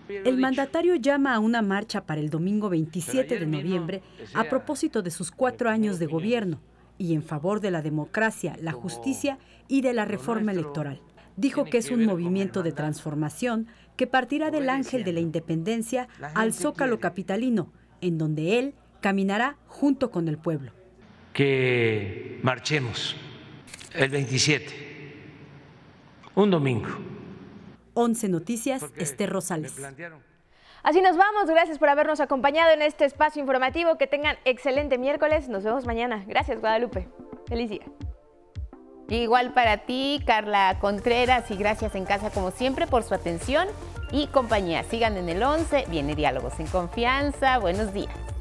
S41: El mandatario llama a una marcha para el domingo 27 de noviembre a propósito de sus cuatro años de gobierno y en favor de la democracia, la justicia y de la reforma electoral dijo que es un movimiento de transformación que partirá del ángel de la independencia al zócalo capitalino, en donde él caminará junto con el pueblo.
S9: Que marchemos el 27, un domingo.
S41: 11 Noticias, Esther Rosales.
S3: Así nos vamos. Gracias por habernos acompañado en este espacio informativo. Que tengan excelente miércoles. Nos vemos mañana. Gracias, Guadalupe. Feliz día.
S1: Igual para ti, Carla Contreras, y gracias en casa como siempre por su atención y compañía. Sigan en el 11, viene Diálogos en Confianza. Buenos días.